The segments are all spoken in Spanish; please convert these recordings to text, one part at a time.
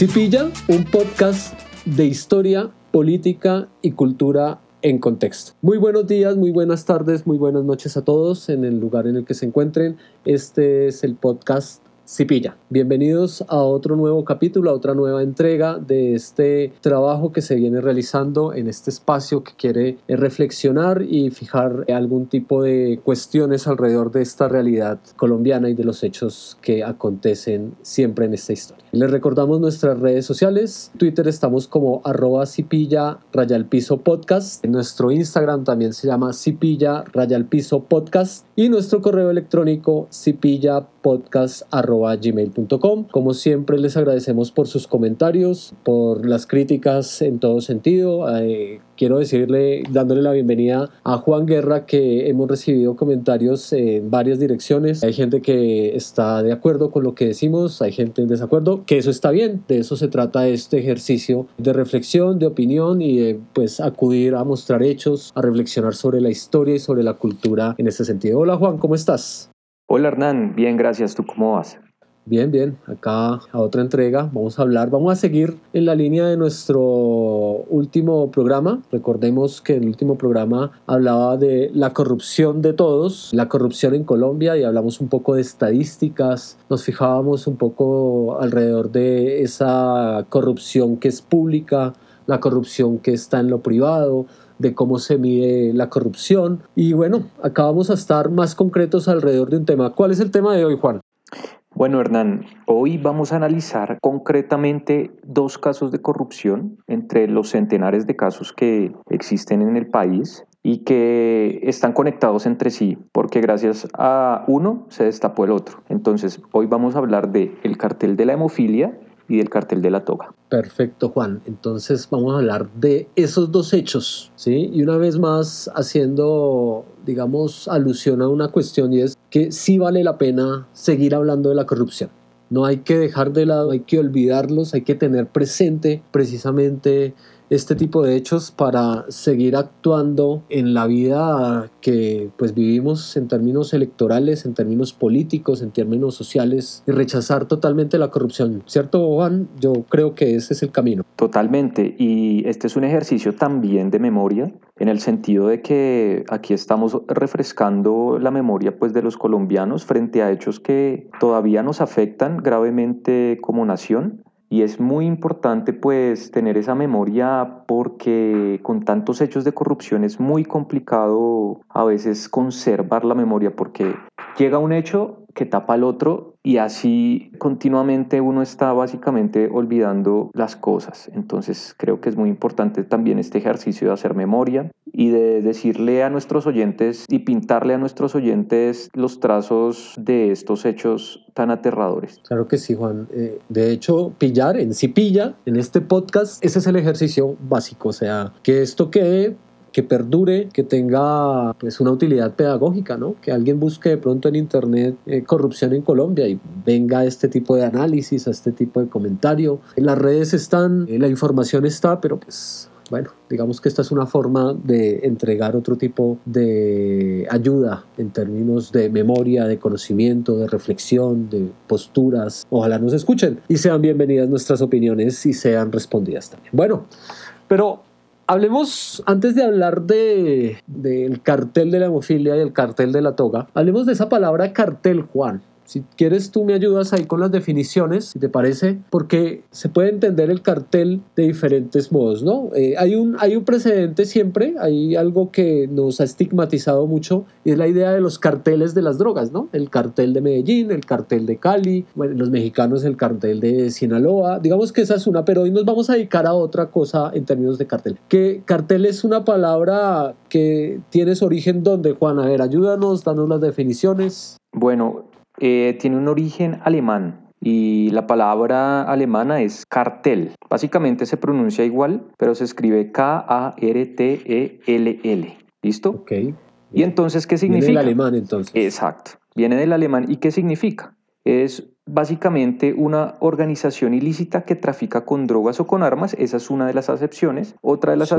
Cipilla, un podcast de historia, política y cultura en contexto. Muy buenos días, muy buenas tardes, muy buenas noches a todos en el lugar en el que se encuentren. Este es el podcast Cipilla. Bienvenidos a otro nuevo capítulo, a otra nueva entrega de este trabajo que se viene realizando en este espacio que quiere eh, reflexionar y fijar algún tipo de cuestiones alrededor de esta realidad colombiana y de los hechos que acontecen siempre en esta historia. Les recordamos nuestras redes sociales. Twitter estamos como arroba cipilla rayalpiso podcast. En nuestro Instagram también se llama cipilla rayalpiso podcast. Y nuestro correo electrónico cipilla. Como siempre les agradecemos por sus comentarios, por las críticas en todo sentido. Eh, quiero decirle, dándole la bienvenida a Juan Guerra, que hemos recibido comentarios en varias direcciones. Hay gente que está de acuerdo con lo que decimos, hay gente en desacuerdo, que eso está bien, de eso se trata este ejercicio de reflexión, de opinión y de pues acudir a mostrar hechos, a reflexionar sobre la historia y sobre la cultura en ese sentido. Hola Juan, ¿cómo estás? Hola Hernán, bien, gracias. ¿Tú cómo vas? Bien, bien, acá a otra entrega vamos a hablar, vamos a seguir en la línea de nuestro último programa. Recordemos que el último programa hablaba de la corrupción de todos, la corrupción en Colombia y hablamos un poco de estadísticas, nos fijábamos un poco alrededor de esa corrupción que es pública, la corrupción que está en lo privado, de cómo se mide la corrupción. Y bueno, acá vamos a estar más concretos alrededor de un tema. ¿Cuál es el tema de hoy, Juan? Bueno, Hernán, hoy vamos a analizar concretamente dos casos de corrupción entre los centenares de casos que existen en el país y que están conectados entre sí, porque gracias a uno se destapó el otro. Entonces, hoy vamos a hablar de el cartel de la hemofilia y del cartel de la toga. Perfecto, Juan. Entonces vamos a hablar de esos dos hechos, ¿sí? Y una vez más haciendo, digamos, alusión a una cuestión y es que sí vale la pena seguir hablando de la corrupción. No hay que dejar de lado, hay que olvidarlos, hay que tener presente precisamente este tipo de hechos para seguir actuando en la vida que pues vivimos en términos electorales, en términos políticos, en términos sociales y rechazar totalmente la corrupción. ¿Cierto, Juan? Yo creo que ese es el camino. Totalmente. Y este es un ejercicio también de memoria en el sentido de que aquí estamos refrescando la memoria pues de los colombianos frente a hechos que todavía nos afectan gravemente como nación y es muy importante pues tener esa memoria porque con tantos hechos de corrupción es muy complicado a veces conservar la memoria porque llega un hecho que tapa al otro y así continuamente uno está básicamente olvidando las cosas. Entonces creo que es muy importante también este ejercicio de hacer memoria y de decirle a nuestros oyentes y pintarle a nuestros oyentes los trazos de estos hechos tan aterradores. Claro que sí, Juan. Eh, de hecho, pillar en sí pilla, en este podcast, ese es el ejercicio básico, o sea, que esto quede que perdure, que tenga pues una utilidad pedagógica, ¿no? Que alguien busque de pronto en internet eh, corrupción en Colombia y venga este tipo de análisis, a este tipo de comentario. En las redes están, eh, la información está, pero pues bueno, digamos que esta es una forma de entregar otro tipo de ayuda en términos de memoria, de conocimiento, de reflexión, de posturas. Ojalá nos escuchen y sean bienvenidas nuestras opiniones y sean respondidas también. Bueno, pero Hablemos, antes de hablar del de, cartel de la hemofilia y el cartel de la toga, hablemos de esa palabra cartel, Juan. Si quieres, tú me ayudas ahí con las definiciones, si te parece, porque se puede entender el cartel de diferentes modos, ¿no? Eh, hay, un, hay un precedente siempre, hay algo que nos ha estigmatizado mucho, y es la idea de los carteles de las drogas, ¿no? El cartel de Medellín, el cartel de Cali, los mexicanos el cartel de Sinaloa, digamos que esa es una, pero hoy nos vamos a dedicar a otra cosa en términos de cartel. Que cartel es una palabra que tiene su origen donde, Juan, a ver, ayúdanos, danos las definiciones. Bueno, eh, tiene un origen alemán y la palabra alemana es cartel. Básicamente se pronuncia igual, pero se escribe K-A-R-T-E-L-L. ¿Listo? Ok. ¿Y entonces qué significa? Viene del alemán entonces. Exacto. Viene del alemán. ¿Y qué significa? Es básicamente una organización ilícita que trafica con drogas o con armas. Esa es una de las acepciones. Otra de las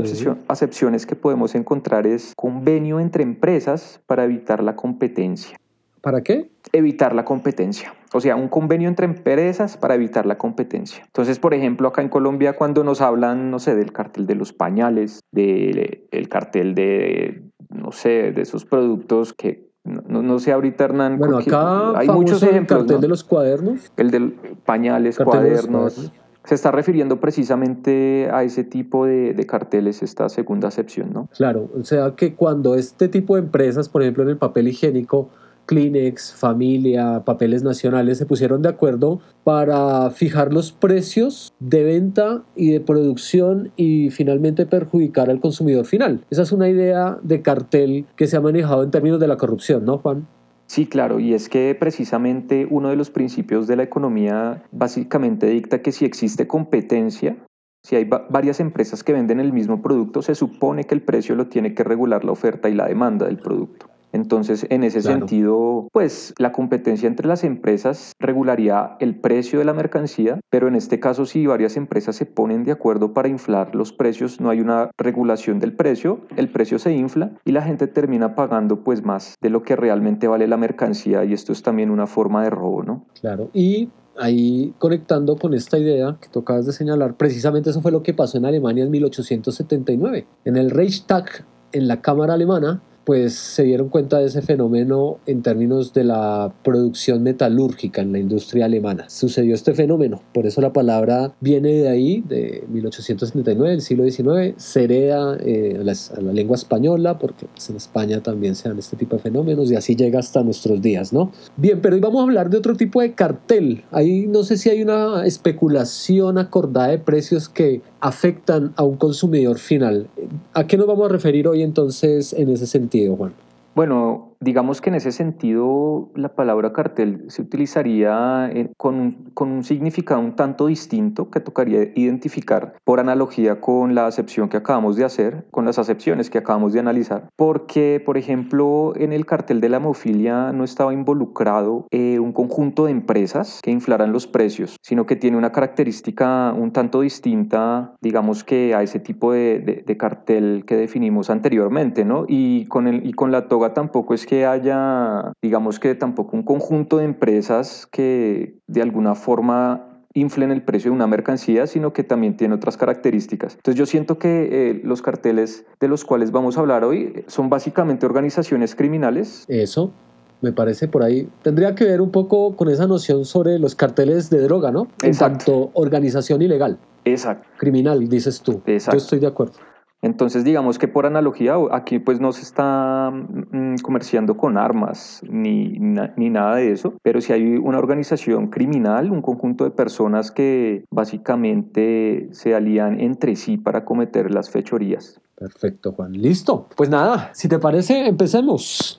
acepciones que podemos encontrar es convenio entre empresas para evitar la competencia. ¿Para qué? Evitar la competencia. O sea, un convenio entre empresas para evitar la competencia. Entonces, por ejemplo, acá en Colombia, cuando nos hablan, no sé, del cartel de los pañales, del cartel de, no sé, de esos productos que no, no, sé ahorita, Hernán. Bueno, acá hay muchos ejemplos. El cartel de los cuadernos. El de pañales, cuadernos. Se está refiriendo precisamente a ese tipo de, de, carteles, esta segunda acepción, ¿no? Claro, o sea que cuando este tipo de empresas, por ejemplo en el papel higiénico, Kleenex, Familia, Papeles Nacionales se pusieron de acuerdo para fijar los precios de venta y de producción y finalmente perjudicar al consumidor final. Esa es una idea de cartel que se ha manejado en términos de la corrupción, ¿no, Juan? Sí, claro, y es que precisamente uno de los principios de la economía básicamente dicta que si existe competencia, si hay varias empresas que venden el mismo producto, se supone que el precio lo tiene que regular la oferta y la demanda del producto. Entonces, en ese sentido, pues la competencia entre las empresas regularía el precio de la mercancía, pero en este caso si varias empresas se ponen de acuerdo para inflar los precios, no hay una regulación del precio, el precio se infla y la gente termina pagando pues más de lo que realmente vale la mercancía y esto es también una forma de robo, ¿no? Claro, y ahí conectando con esta idea que tocabas de señalar, precisamente eso fue lo que pasó en Alemania en 1879. En el Reichstag, en la Cámara Alemana, pues se dieron cuenta de ese fenómeno en términos de la producción metalúrgica en la industria alemana. Sucedió este fenómeno, por eso la palabra viene de ahí, de 1879, del siglo XIX, se eh, a, la, lengua española, porque pues, en España también se dan este tipo de fenómenos y así llega hasta nuestros días, ¿no? Bien, pero hoy vamos a hablar de otro tipo de cartel. Ahí no sé si hay una especulación acordada de precios que afectan a un consumidor final. ¿A qué nos vamos a referir hoy entonces en ese sentido, Juan? Bueno, Digamos que en ese sentido la palabra cartel se utilizaría eh, con un, con un significado un tanto distinto que tocaría identificar por analogía con la acepción que acabamos de hacer, con las acepciones que acabamos de analizar, porque por ejemplo en el cartel de la hemofilia no estaba involucrado eh, un conjunto de empresas que inflaran los precios, sino que tiene una característica un tanto distinta, digamos que a ese tipo de, de, cartel que definimos anteriormente, ¿no? Y con, el, y con la toga tampoco es que que haya, digamos que tampoco un conjunto de empresas que de alguna forma inflen el precio de una mercancía, sino que también tiene otras características. Entonces yo siento que eh, los carteles de los cuales vamos a hablar hoy son básicamente organizaciones criminales. Eso, me parece por ahí. Tendría que ver un poco con esa noción sobre los carteles de droga, ¿no? En tanto organización ilegal. Exacto. Criminal, dices tú. Exacto. Yo estoy de acuerdo. Entonces, digamos que por analogía, aquí pues no se está mm, comerciando con armas ni, ni nada de eso, pero si hay una organización criminal, un conjunto de personas que básicamente se alían entre sí para cometer las fechorías. Perfecto, Juan. Listo. Pues nada, si te parece, empecemos.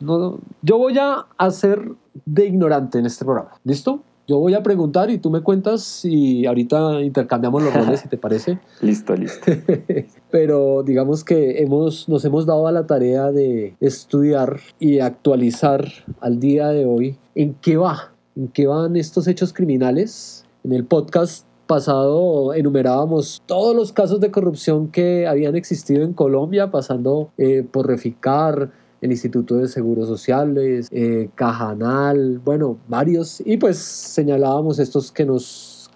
Yo voy a hacer de ignorante en este programa. ¿Listo? Yo voy a preguntar y tú me cuentas y ahorita intercambiamos los roles, si te parece. listo, listo. Pero digamos que hemos, nos hemos dado a la tarea de estudiar y actualizar al día de hoy en qué va, en qué van estos hechos criminales. En el podcast pasado enumerábamos todos los casos de corrupción que habían existido en Colombia, pasando eh, por Reficar, el Instituto de Seguros Sociales, eh, Cajanal, bueno, varios, y pues señalábamos estos que nos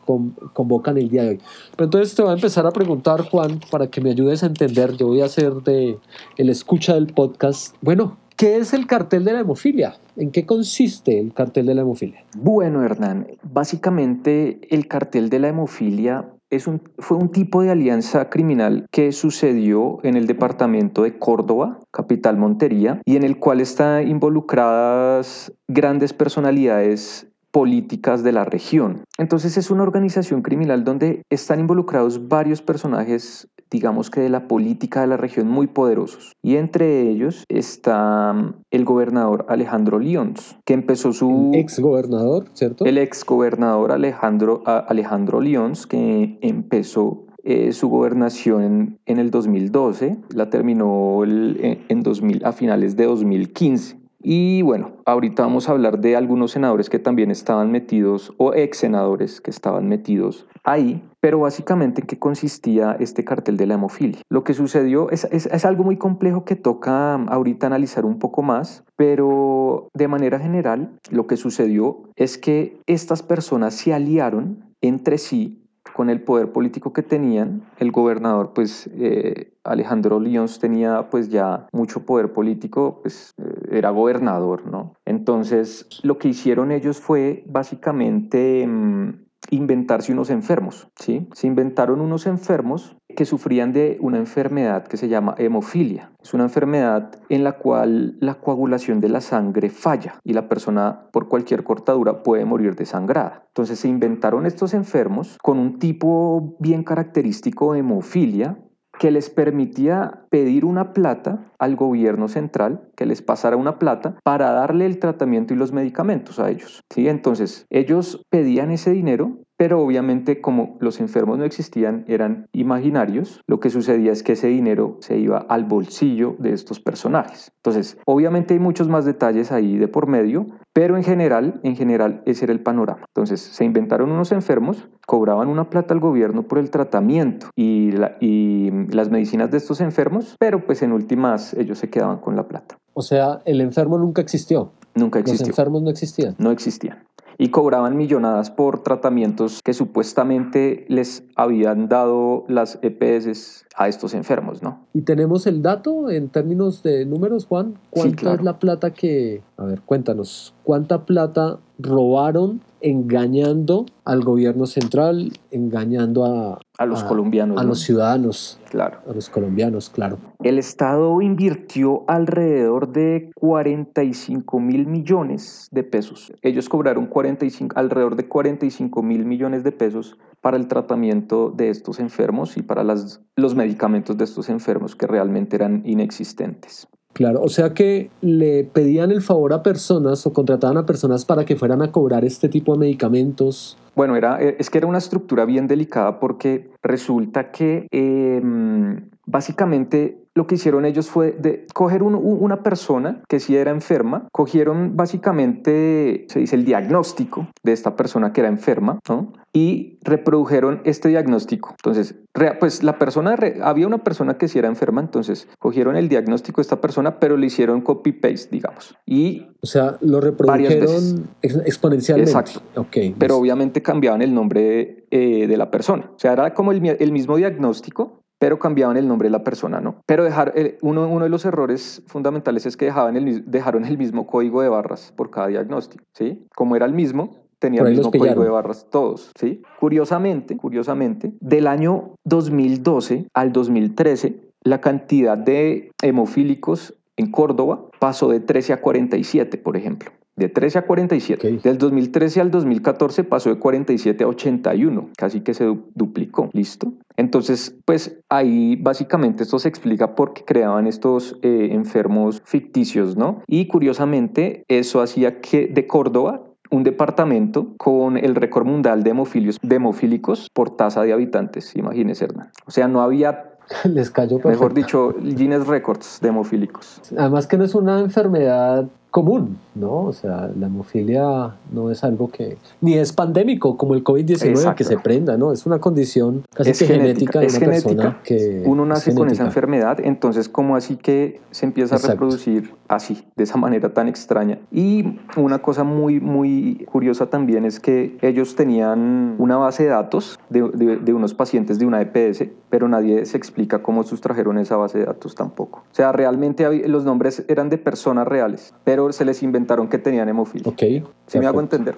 convocan el día de hoy. Pero entonces te voy a empezar a preguntar, Juan, para que me ayudes a entender, yo voy a hacer de el escucha del podcast. Bueno, ¿Qué es el cartel de la hemofilia? ¿En qué consiste el cartel de la hemofilia? Bueno, Hernán, básicamente el cartel de la hemofilia es un, fue un tipo de alianza criminal que sucedió en el departamento de Córdoba, capital Montería, y en el cual están involucradas grandes personalidades políticas de la región. Entonces es una organización criminal donde están involucrados varios personajes digamos que de la política de la región muy poderosos. Y entre ellos está mm, el gobernador Alejandro Lyons, que empezó su... El ex gobernador, ¿cierto? El ex gobernador Alejandro, Alejandro Lyons, que empezó eh, su gobernación en, el 2012, la terminó en 2000, a finales de 2015. Y bueno, ahorita vamos a hablar de algunos senadores que también estaban metidos, o ex senadores que estaban metidos ahí, pero básicamente en qué consistía este cartel de la hemofilia. Lo que sucedió es, es, es, algo muy complejo que toca ahorita analizar un poco más, pero de manera general lo que sucedió es que estas personas se aliaron entre sí con el poder político que tenían, el gobernador, pues eh, Alejandro Lyons tenía pues ya mucho poder político, pues eh, era gobernador, ¿no? Entonces lo que hicieron ellos fue básicamente mm, inventarse unos enfermos, ¿sí? Se inventaron unos enfermos que sufrían de una enfermedad que se llama hemofilia. Es una enfermedad en la cual la coagulación de la sangre falla y la persona por cualquier cortadura puede morir desangrada. Entonces se inventaron estos enfermos con un tipo bien característico de hemofilia que les permitía pedir una plata al gobierno central, que les pasara una plata para darle el tratamiento y los medicamentos a ellos. ¿sí? Entonces, ellos pedían ese dinero pero obviamente como los enfermos no existían, eran imaginarios, lo que sucedía es que ese dinero se iba al bolsillo de estos personajes. Entonces, obviamente hay muchos más detalles ahí de por medio, pero en general, en general ese era el panorama. Entonces, se inventaron unos enfermos, cobraban una plata al gobierno por el tratamiento y, y las medicinas de estos enfermos, pero pues en últimas ellos se quedaban con la plata. O sea, el enfermo nunca existió. Nunca existió. Los enfermos no existían. No existían y cobraban millonadas por tratamientos que supuestamente les habían dado las EPS a estos enfermos, ¿no? ¿Y tenemos el dato en términos de números, Juan? ¿Cuánta es la plata que... A ver, cuéntanos, ¿cuánta plata robaron engañando al gobierno central, engañando a, a los colombianos. A los ciudadanos. Claro. A los colombianos, claro. El Estado invirtió alrededor de 45 mil millones de pesos. Ellos cobraron 45, alrededor de 45 mil millones de pesos para el tratamiento de estos enfermos y para las, los medicamentos de estos enfermos que realmente eran inexistentes. Claro, o sea que le pedían el favor a personas o contrataban a personas para que fueran a cobrar este tipo de medicamentos. Bueno, era, eh, es que era una estructura bien delicada porque resulta que em, básicamente lo que hicieron ellos fue de coger una persona que sí era enferma, cogieron básicamente, se dice, el diagnóstico de esta persona que era enferma, ¿no? y reprodujeron este diagnóstico. Entonces, pues la persona, había una persona que sí era enferma, entonces cogieron el diagnóstico de esta persona, pero le hicieron copy-paste, digamos. Y o sea, lo reprodujeron exponencialmente. Exacto. Okay, pero obviamente cambiaban el nombre eh, de la persona. O sea, era como el, el mismo diagnóstico, pero cambiaban el nombre de la persona, ¿no? Pero dejar, eh, uno, uno de los errores fundamentales es que dejaban el, dejaron el mismo código de barras por cada diagnóstico, ¿sí? Como era el mismo, tenía el mismo código de barras todos, ¿sí? Curiosamente, curiosamente, del año 2012 al 2013, la cantidad de hemofílicos en Córdoba pasó de 13 a 47, por ejemplo de 13 a 47. Del 2013 al 2014 pasó de 47 a 81, casi que se duplicó, ¿listo? Entonces, pues ahí básicamente esto se explica por qué creaban estos eh, enfermos ficticios, ¿no? Y curiosamente eso hacía que de Córdoba un departamento con el récord mundial de, hemofilios, de hemofílicos por tasa de habitantes, imagínese Hernán. O sea, no había Les cayó Mejor dicho, Guinness Records de hemofílicos. Además que no es una enfermedad común, ¿no? O sea, la hemofilia no es algo que ni es pandémico como el COVID-19 que se prenda, ¿no? Es una condición casi que genética, de una persona que uno nace con esa enfermedad, entonces como así que se empieza a reproducir así, de esa manera tan extraña. Y una cosa muy muy curiosa también es que ellos tenían una base de datos de, de unos pacientes de una EPS, pero nadie se explica cómo sustrajeron esa base de datos tampoco. O sea, realmente los nombres eran de personas reales, pero se les que tenían hemofilia. Ok. ¿Sí me hago entender?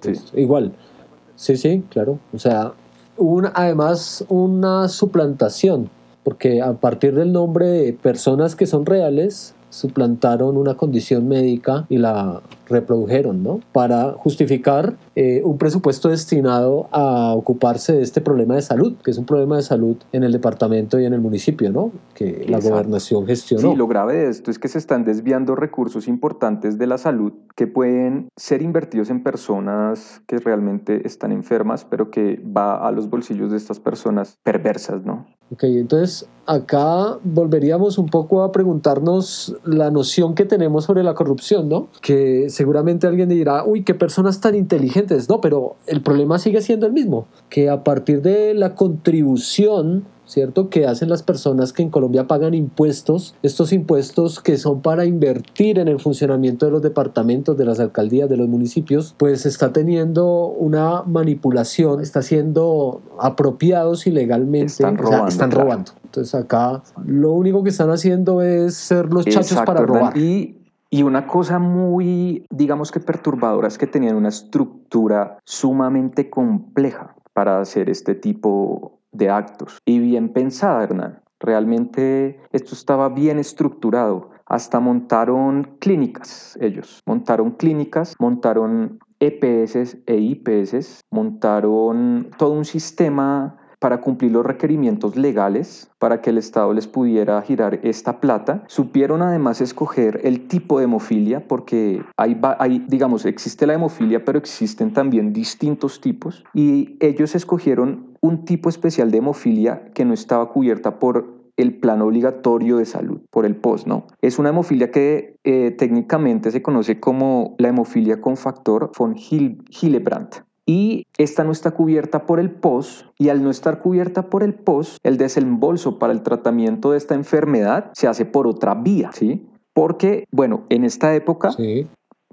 Sí. Igual. Sí, sí, claro. O sea, una, además una suplantación, porque a partir del nombre de personas que son reales, suplantaron una condición médica y la reprodujeron, ¿no? Para justificar eh, un presupuesto destinado a ocuparse de este problema de salud, que es un problema de salud en el departamento y en el municipio, ¿no? Que la gobernación gestionó. Sí, lo grave de esto es que se están desviando recursos importantes de la salud que pueden ser invertidos en personas que realmente están enfermas, pero que va a los bolsillos de estas personas perversas, ¿no? Ok, entonces acá volveríamos un poco a preguntarnos la noción que tenemos sobre la corrupción, ¿no? Que seguramente alguien dirá, uy, qué personas tan inteligentes, ¿no? Pero el problema sigue siendo el mismo, que a partir de la contribución ¿cierto? Que hacen las personas que en Colombia pagan impuestos, estos impuestos que son para invertir en el funcionamiento de los departamentos, de las alcaldías, de los municipios, pues está teniendo una manipulación, está siendo apropiados ilegalmente, están robando. están robando. Entonces acá lo único que están haciendo es ser los chachos para robar. Y y una cosa muy, digamos que perturbadora, es que tenían una estructura sumamente compleja para hacer este tipo de actos. Y bien pensada, Hernán. Realmente esto estaba bien estructurado. Hasta montaron clínicas ellos. Montaron clínicas, montaron EPS e IPS, montaron todo un sistema para cumplir los requerimientos legales para que el Estado les pudiera girar esta plata. Supieron además escoger el tipo de hemofilia porque hay, digamos, existe la hemofilia, pero existen también distintos tipos y ellos escogieron un tipo especial de hemofilia que no estaba cubierta por el plan obligatorio de salud, por el POS, ¿no? Es una hemofilia que eh, técnicamente se conoce como la hemofilia con factor von Hillebrand y esta no está cubierta por el POS y al no estar cubierta por el POS, el desembolso para el tratamiento de esta enfermedad se hace por otra vía, ¿sí? Porque, bueno, en esta época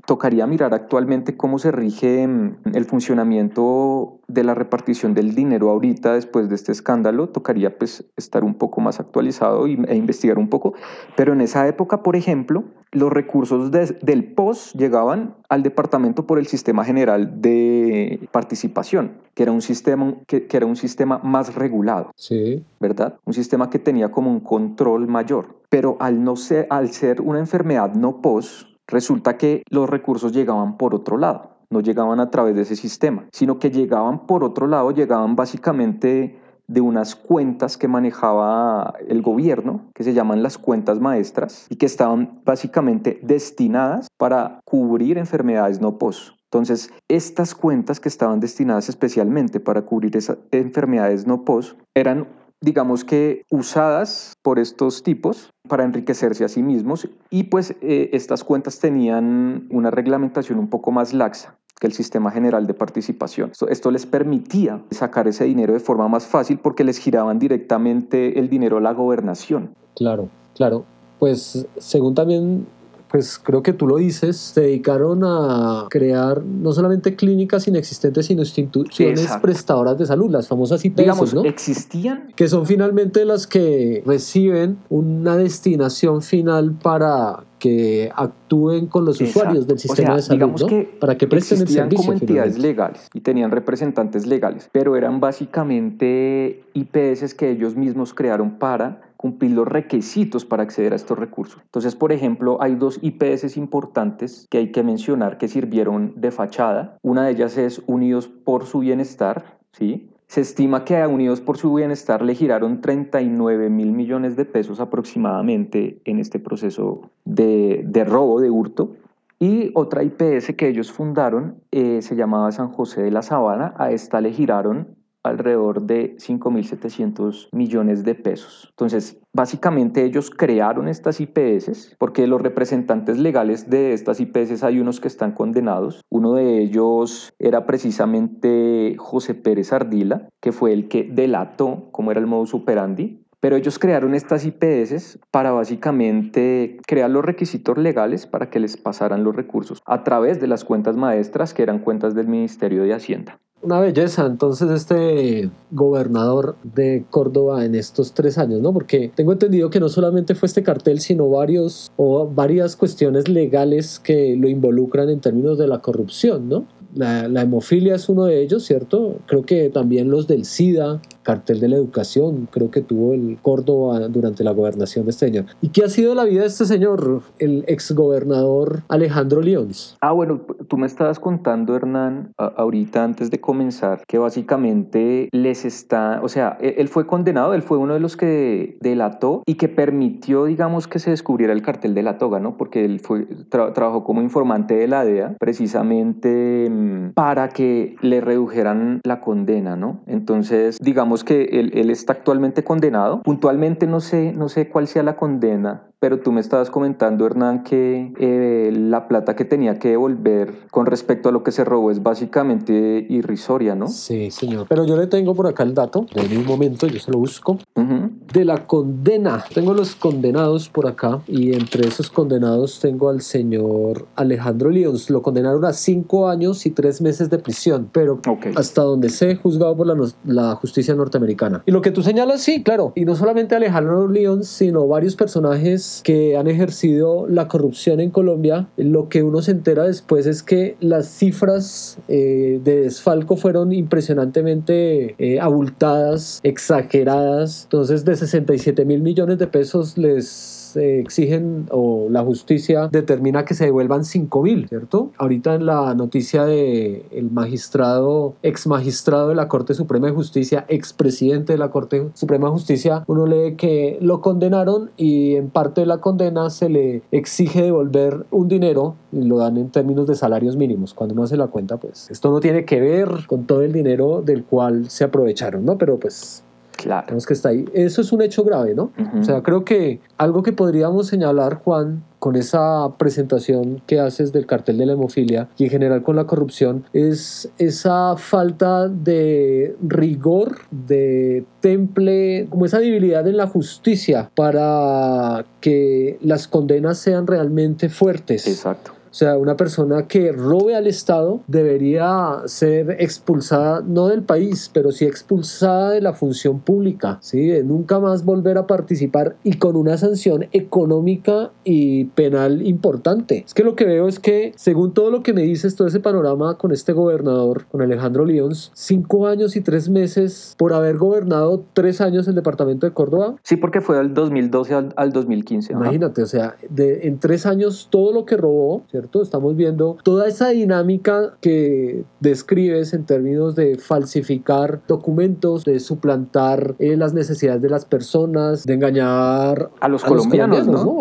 tocaría mirar actualmente cómo se rige mm, el funcionamiento de la repartición del dinero ahorita después de este escándalo. Tocaría pues estar un poco más actualizado e investigar un poco. Pero en esa época, por ejemplo, los recursos del POS llegaban al departamento por el sistema general de participación, que era un sistema, que, era un sistema más regulado. Sí. ¿Verdad? Un sistema que tenía como un control mayor. Pero al, no ser, al ser una enfermedad no POS, Resulta que los recursos llegaban por otro lado, no llegaban a través de ese sistema, sino que llegaban por otro lado, llegaban básicamente de unas cuentas que manejaba el gobierno, que se llaman las cuentas maestras, y que estaban básicamente destinadas para cubrir enfermedades no POS. Entonces, estas cuentas que estaban destinadas especialmente para cubrir esas enfermedades no POS eran digamos que usadas por estos tipos para enriquecerse a sí mismos y pues eh, estas cuentas tenían una reglamentación un poco más laxa el sistema general de participación. Esto, esto, les permitía sacar ese dinero de forma más fácil porque les giraban directamente el dinero a la gobernación. Claro, claro. Pues según también pues creo que tú lo dices, se dedicaron a crear no solamente clínicas inexistentes, sino instituciones prestadoras de salud, las famosas IPS, Digamos, ¿no? existían. Que son finalmente las que reciben una destinación final para que actúen con los usuarios del sistema de salud, ¿no? que para que presten el servicio. como entidades legales y tenían representantes legales, pero eran básicamente IPS que ellos mismos crearon para cumplir los requisitos para acceder a estos recursos. Entonces, por ejemplo, hay dos IPS importantes que hay que mencionar que sirvieron de fachada. Una de ellas es Unidos por su Bienestar, ¿sí? Se estima que a Unidos por su Bienestar le giraron 39 mil millones de pesos aproximadamente en este proceso de, de robo, de hurto. Y otra IPS que ellos fundaron eh, se llamaba San José de la Sabana. A esta le giraron alrededor de 5.700 millones de pesos. Entonces, básicamente ellos crearon estas IPS porque los representantes legales de estas IPS hay unos que están condenados. Uno de ellos era precisamente José Pérez Ardila, que fue el que delató cómo era el modus operandi pero ellos crearon estas IPS para básicamente crear los requisitos legales para que les pasaran los recursos a través de las cuentas maestras que eran cuentas del Ministerio de Hacienda. Una belleza, entonces, este gobernador de Córdoba en estos tres años, ¿no? Porque tengo entendido que no solamente fue este cartel, sino varios o varias cuestiones legales que lo involucran en términos de la corrupción, ¿no? La, la hemofilia es uno de ellos, ¿cierto? Creo que también los del SIDA, cartel de la educación, creo que tuvo el Córdoba durante la gobernación de este señor. ¿Y qué ha sido la vida de este señor, el exgobernador Alejandro Leones? Ah, bueno, tú me estabas contando, Hernán, ahorita antes de comenzar, que básicamente les está, o sea, e, él fue condenado, él fue uno de los que delató y que permitió, digamos, que se descubriera el cartel de la toga, ¿no? Porque él fue, trabajó como informante de la DEA precisamente mm, para que le redujeran la condena, ¿no? Entonces, digamos, que él, él, está actualmente condenado. Puntualmente no sé, no sé cuál sea la condena, pero tú me estabas comentando, Hernán, que eh, la plata que tenía que devolver con respecto a lo que se robó es básicamente irrisoria, ¿no? Sí, señor. Pero yo le tengo por acá el dato, en un momento, yo se lo busco, de la condena. Tengo los condenados por acá y entre esos condenados tengo al señor Alejandro Lyons. Lo condenaron a cinco años y tres meses de prisión, pero hasta donde sé, juzgado por la, la, justicia norteamericana. Y lo que tú señalas, sí, claro. Y no solamente Alejandro Lyons, sino varios personajes que han ejercido la corrupción en Colombia, lo que uno se entera después es que las cifras eh, de desfalco fueron impresionantemente eh, abultadas, exageradas. Entonces, de 67 mil millones de pesos les exigen o la justicia determina que se devuelvan 5 mil, ¿cierto? Ahorita en la noticia de el magistrado, ex magistrado de la Corte Suprema de Justicia, ex presidente de la Corte Suprema de Justicia, uno lee que lo condenaron y en parte de la condena se le exige devolver un dinero y lo dan en términos de salarios mínimos. Cuando uno hace la cuenta, pues esto no tiene que ver con todo el dinero del cual se aprovecharon, ¿no? Pero pues Claro. que está ahí. Eso es un hecho grave, ¿no? O sea, creo que algo que podríamos señalar, Juan, con esa presentación que haces del cartel de la hemofilia y en general con la corrupción es esa falta de rigor, de temple, como esa debilidad en la justicia para que las condenas sean realmente fuertes. Exacto. O sea, una persona que robe al Estado debería ser expulsada, no del país, pero sí expulsada de la función pública, ¿sí? De nunca más volver a participar y con una sanción económica y penal importante. Es que lo que veo es que, según todo lo que me dices, todo ese panorama con este gobernador, con Alejandro Lyons, cinco años y tres meses por haber gobernado tres años el departamento de Córdoba. Sí, porque fue del 2012 al, 2015. Imagínate, o sea, de, en tres años todo lo que robó, ¿cierto? Estamos viendo toda esa dinámica que describes en términos de falsificar documentos, de suplantar eh, las necesidades de las personas, de engañar a los colombianos, ¿no?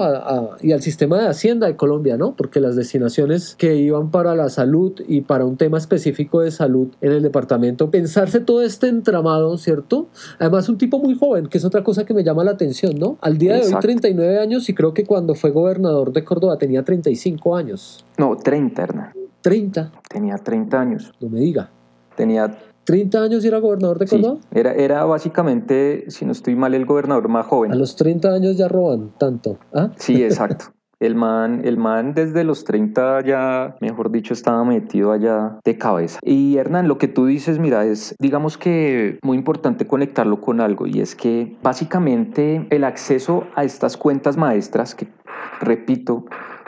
y al sistema de Hacienda de Colombia, ¿no? Porque las destinaciones que iban para la salud y para un tema específico de salud en el departamento, pensarse todo este entramado, ¿cierto? Además, un tipo muy joven, que es otra cosa que me llama la atención, ¿no? Al día de hoy, 39 años y creo que cuando fue gobernador de Córdoba tenía 35 años. No, 30, Hernán. 30. Tenía 30 años. No me diga. Tenía 30 años y era gobernador de Córdoba. era, era básicamente, si no estoy mal, el gobernador más joven. A los 30 años ya roban tanto. ¿ah? Sí, exacto. El man, el man desde los 30 ya, mejor dicho, estaba metido allá de cabeza. Y Hernán, lo que tú dices, mira, es, digamos que muy importante conectarlo con algo y es que básicamente el acceso a estas cuentas maestras, que repito,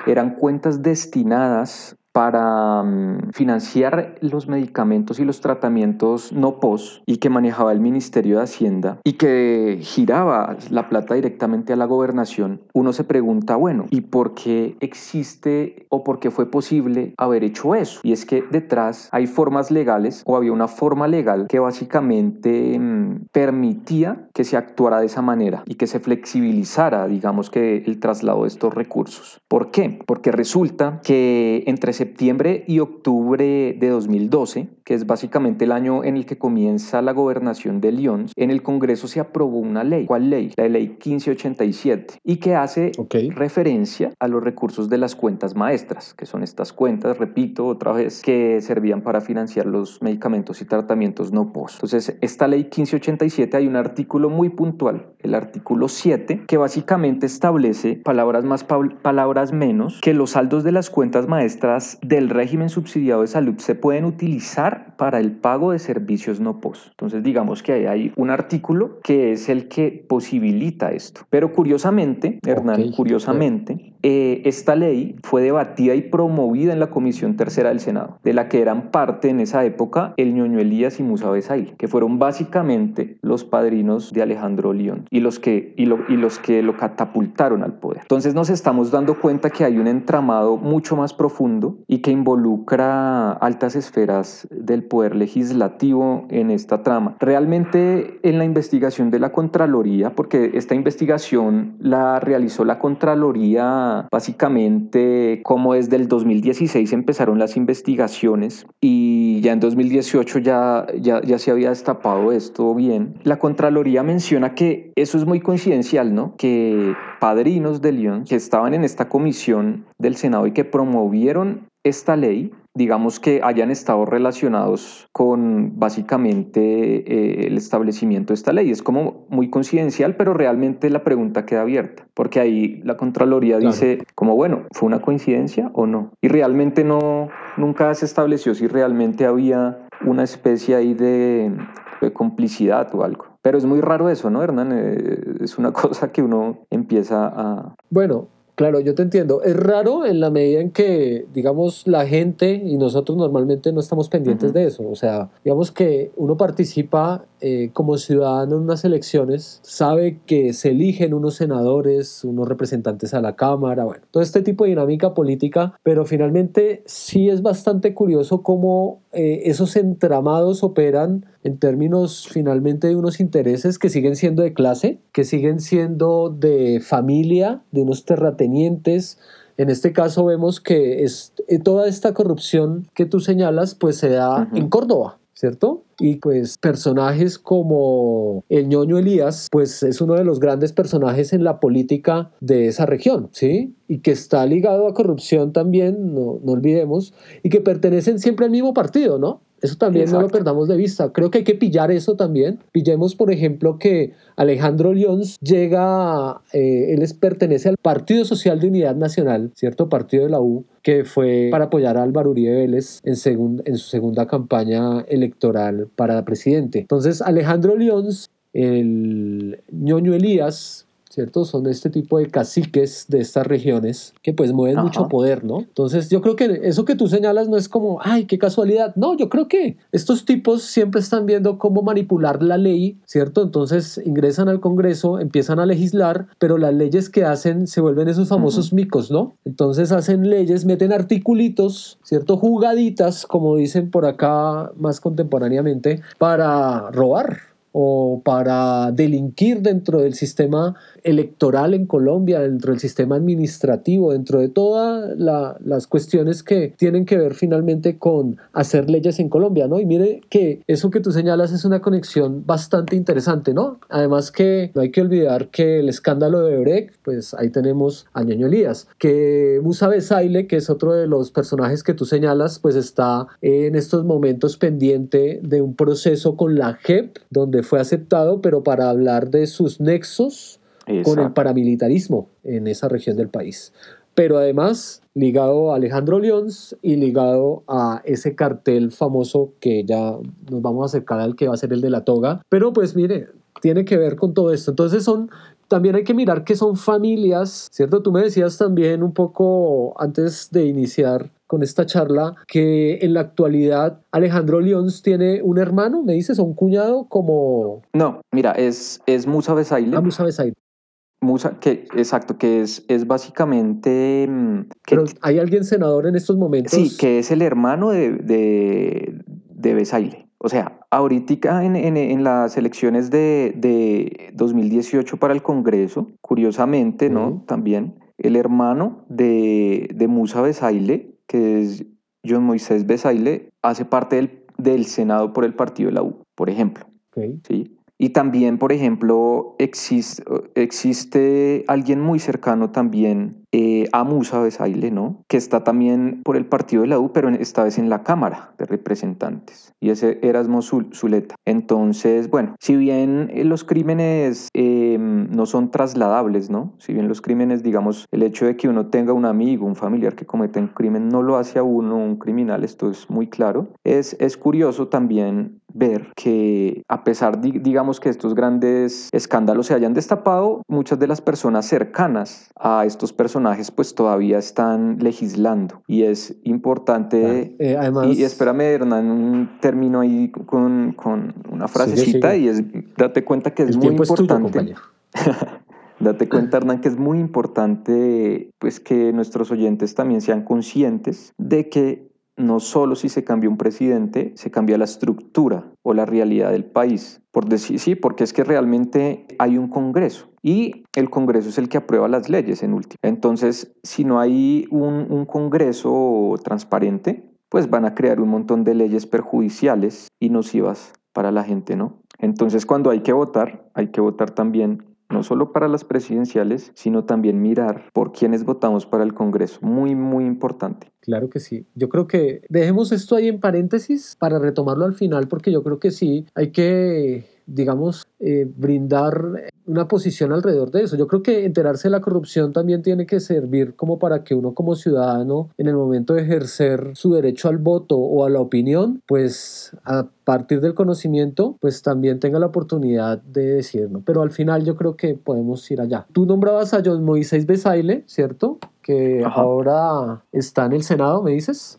eran cuentas destinadas para mm, financiar los medicamentos y los tratamientos no POS y que manejaba el Ministerio de Hacienda y que giraba la plata directamente a la gobernación, uno se pregunta, bueno, ¿y por qué existe o por qué fue posible haber hecho eso? Y es que detrás hay formas legales o había una forma legal que básicamente mm, permitía que se actuara de esa manera y que se flexibilizara, digamos que el traslado de estos recursos. ¿Por qué? Porque resulta que entre septiembre y octubre de 2012, que es básicamente el año en el que comienza la gobernación de Lyon, en el Congreso se aprobó una ley. ¿Cuál ley? La ley 1587, y que hace referencia a los recursos de las cuentas maestras, que son estas cuentas, repito otra vez, que servían para financiar los medicamentos y tratamientos no post. Entonces, esta ley 1587 hay un artículo muy puntual, el artículo 7, que básicamente establece palabras más, palabras menos, que los saldos de las cuentas maestras del régimen subsidiado de salud se pueden utilizar para el pago de servicios no POS. Entonces digamos que hay un artículo que es el que posibilita esto. Pero curiosamente, Hernán, curiosamente, eh, esta ley fue debatida y promovida en la Comisión Tercera del Senado, de la que eran parte en esa época el ñoño Elías y Musa Besail, que fueron básicamente los padrinos de Alejandro León y los que, y, y los que lo catapultaron al poder. Entonces nos estamos dando cuenta que hay un entramado mucho más profundo y que involucra altas esferas del poder legislativo en esta trama. Realmente en la investigación de la Contraloría, porque esta investigación la realizó la Contraloría básicamente como desde el 2016 empezaron las investigaciones y ya en 2018 ya, ya, ya se había destapado esto bien. La Contraloría menciona que eso es muy coincidencial, ¿no? Que padrinos de León que estaban en esta comisión del Senado y que promovieron esta ley, digamos que hayan estado relacionados con básicamente eh, el establecimiento de esta ley. Es como muy coincidencial, pero realmente la pregunta queda abierta, porque ahí la Contraloría dice como, bueno, ¿fue una coincidencia o no? Y realmente no, nunca se estableció si realmente había una especie ahí de, de complicidad o algo. Pero es muy raro eso, ¿no, Hernán? Eh, es una cosa que uno empieza a... Bueno, Claro, yo te entiendo. Es raro en la medida en que, digamos, la gente y nosotros normalmente no estamos pendientes de eso. O sea, digamos que uno participa eh, como ciudadano en unas elecciones, sabe que se eligen unos senadores, unos representantes a la Cámara, bueno, todo este tipo de dinámica política, pero finalmente sí es bastante curioso cómo eh, esos entramados operan en términos finalmente de unos intereses que siguen siendo de clase, que siguen siendo de familia, de unos terratenientes. En este caso vemos que es, eh, toda esta corrupción que tú señalas pues se da en Córdoba, ¿cierto? Y pues personajes como el ñoño Elías, pues es uno de los grandes personajes en la política de esa región, ¿sí? Y que está ligado a corrupción también, no, no olvidemos, y que pertenecen siempre al mismo partido, ¿no? Eso también no lo perdamos de vista. Creo que hay que pillar eso también. Pillemos, por ejemplo, que Alejandro Lyons llega, eh, él es, pertenece al Partido Social de Unidad Nacional, ¿cierto? Partido de la U, que fue para apoyar a Álvaro Uribe Vélez en, en su segunda campaña electoral para presidente. Entonces, Alejandro Lyons, el ñoño Elías, ¿cierto? Son este tipo de caciques de estas regiones que pues mueven mucho poder, ¿no? Entonces yo creo que eso que tú señalas no es como, ay, qué casualidad. No, yo creo que estos tipos siempre están viendo cómo manipular la ley, ¿cierto? Entonces ingresan al Congreso, empiezan a legislar, pero las leyes que hacen se vuelven esos famosos micos, ¿no? Entonces hacen leyes, meten articulitos, ¿cierto? Jugaditas, como dicen por acá más contemporáneamente, para robar, o para delinquir dentro del sistema electoral en Colombia, dentro del sistema administrativo, dentro de todas las cuestiones que tienen que ver finalmente con hacer leyes en Colombia, ¿no? Y mire que eso que tú señalas es una conexión bastante interesante, ¿no? Además que no hay que olvidar que el escándalo de Brecht, pues ahí tenemos a Ñaño Elías, que Musa Besaile, que es otro de los personajes que tú señalas, pues está en estos momentos pendiente de un proceso con la JEP, donde fue aceptado, pero para hablar de sus nexos con el paramilitarismo en esa región del país. Pero además ligado a Alejandro Lyons y ligado a ese cartel famoso que ya nos vamos a acercar al que va a ser el de la toga. Pero pues mire, tiene que ver con todo esto. Entonces son también hay que mirar que son familias, ¿cierto? Tú me decías también un poco antes de iniciar con esta charla que en la actualidad Alejandro Lyons tiene un hermano, me dices, o un cuñado como... No, mira, es, es Musa Besaile. Ah, Musa Besaile. Musa, que exacto, que es, es básicamente... Mm, Pero hay alguien senador en estos momentos. Sí, que es el hermano de, de, de Besaile. O sea, ahorita en, en, en las elecciones de, de, 2018 para el Congreso, curiosamente, ¿no? También el hermano de, de Musa Besaile, que es John Moisés Besaile, hace parte del, del Senado por el partido de la U, por ejemplo. ¿sí? Y también, por ejemplo, existe, alguien muy cercano también eh, a Musa Besaile, ¿no? Que está también por el partido de la U, pero esta vez en la Cámara de Representantes. Y ese Erasmo Zuleta. Entonces, bueno, si bien eh, los crímenes em, no son trasladables, ¿no? Si bien los crímenes, digamos, el hecho de que uno tenga un amigo, un familiar que cometa un crimen no lo hace a uno un criminal, esto es muy claro. Es, es curioso también ver que a pesar, digamos, que estos grandes escándalos se hayan destapado, muchas de las personas cercanas a estos personajes pues todavía están legislando y es importante, eh, y, espérame Hernán, un término ahí con, con una frasecita y es, date cuenta que es muy importante. Date cuenta, Hernán, que es muy importante pues que nuestros oyentes también sean conscientes de que no solo si se cambia un presidente, se cambia la estructura o la realidad del país. Por decir, sí, porque es que realmente hay un Congreso y el Congreso es el que aprueba las leyes en último. Entonces, si no hay un, un Congreso transparente, pues van a crear un montón de leyes perjudiciales y nocivas para la gente, ¿no? Entonces, cuando hay que votar, hay que votar también no solo para las presidenciales, sino también mirar por quiénes votamos para el Congreso. Muy, muy importante. Claro que sí. Yo creo que dejemos esto ahí en paréntesis para retomarlo al final, porque yo creo que sí, hay que digamos, eh, brindar una posición alrededor de eso. Yo creo que enterarse de la corrupción también tiene que servir como para que uno como ciudadano, en el momento de ejercer su derecho al voto o a la opinión, pues a partir del conocimiento, pues también tenga la oportunidad de decirlo. Pero al final yo creo que podemos ir allá. Tú nombrabas a John Moisés Besaile, ¿cierto? Que ahora está en el Senado, ¿me dices?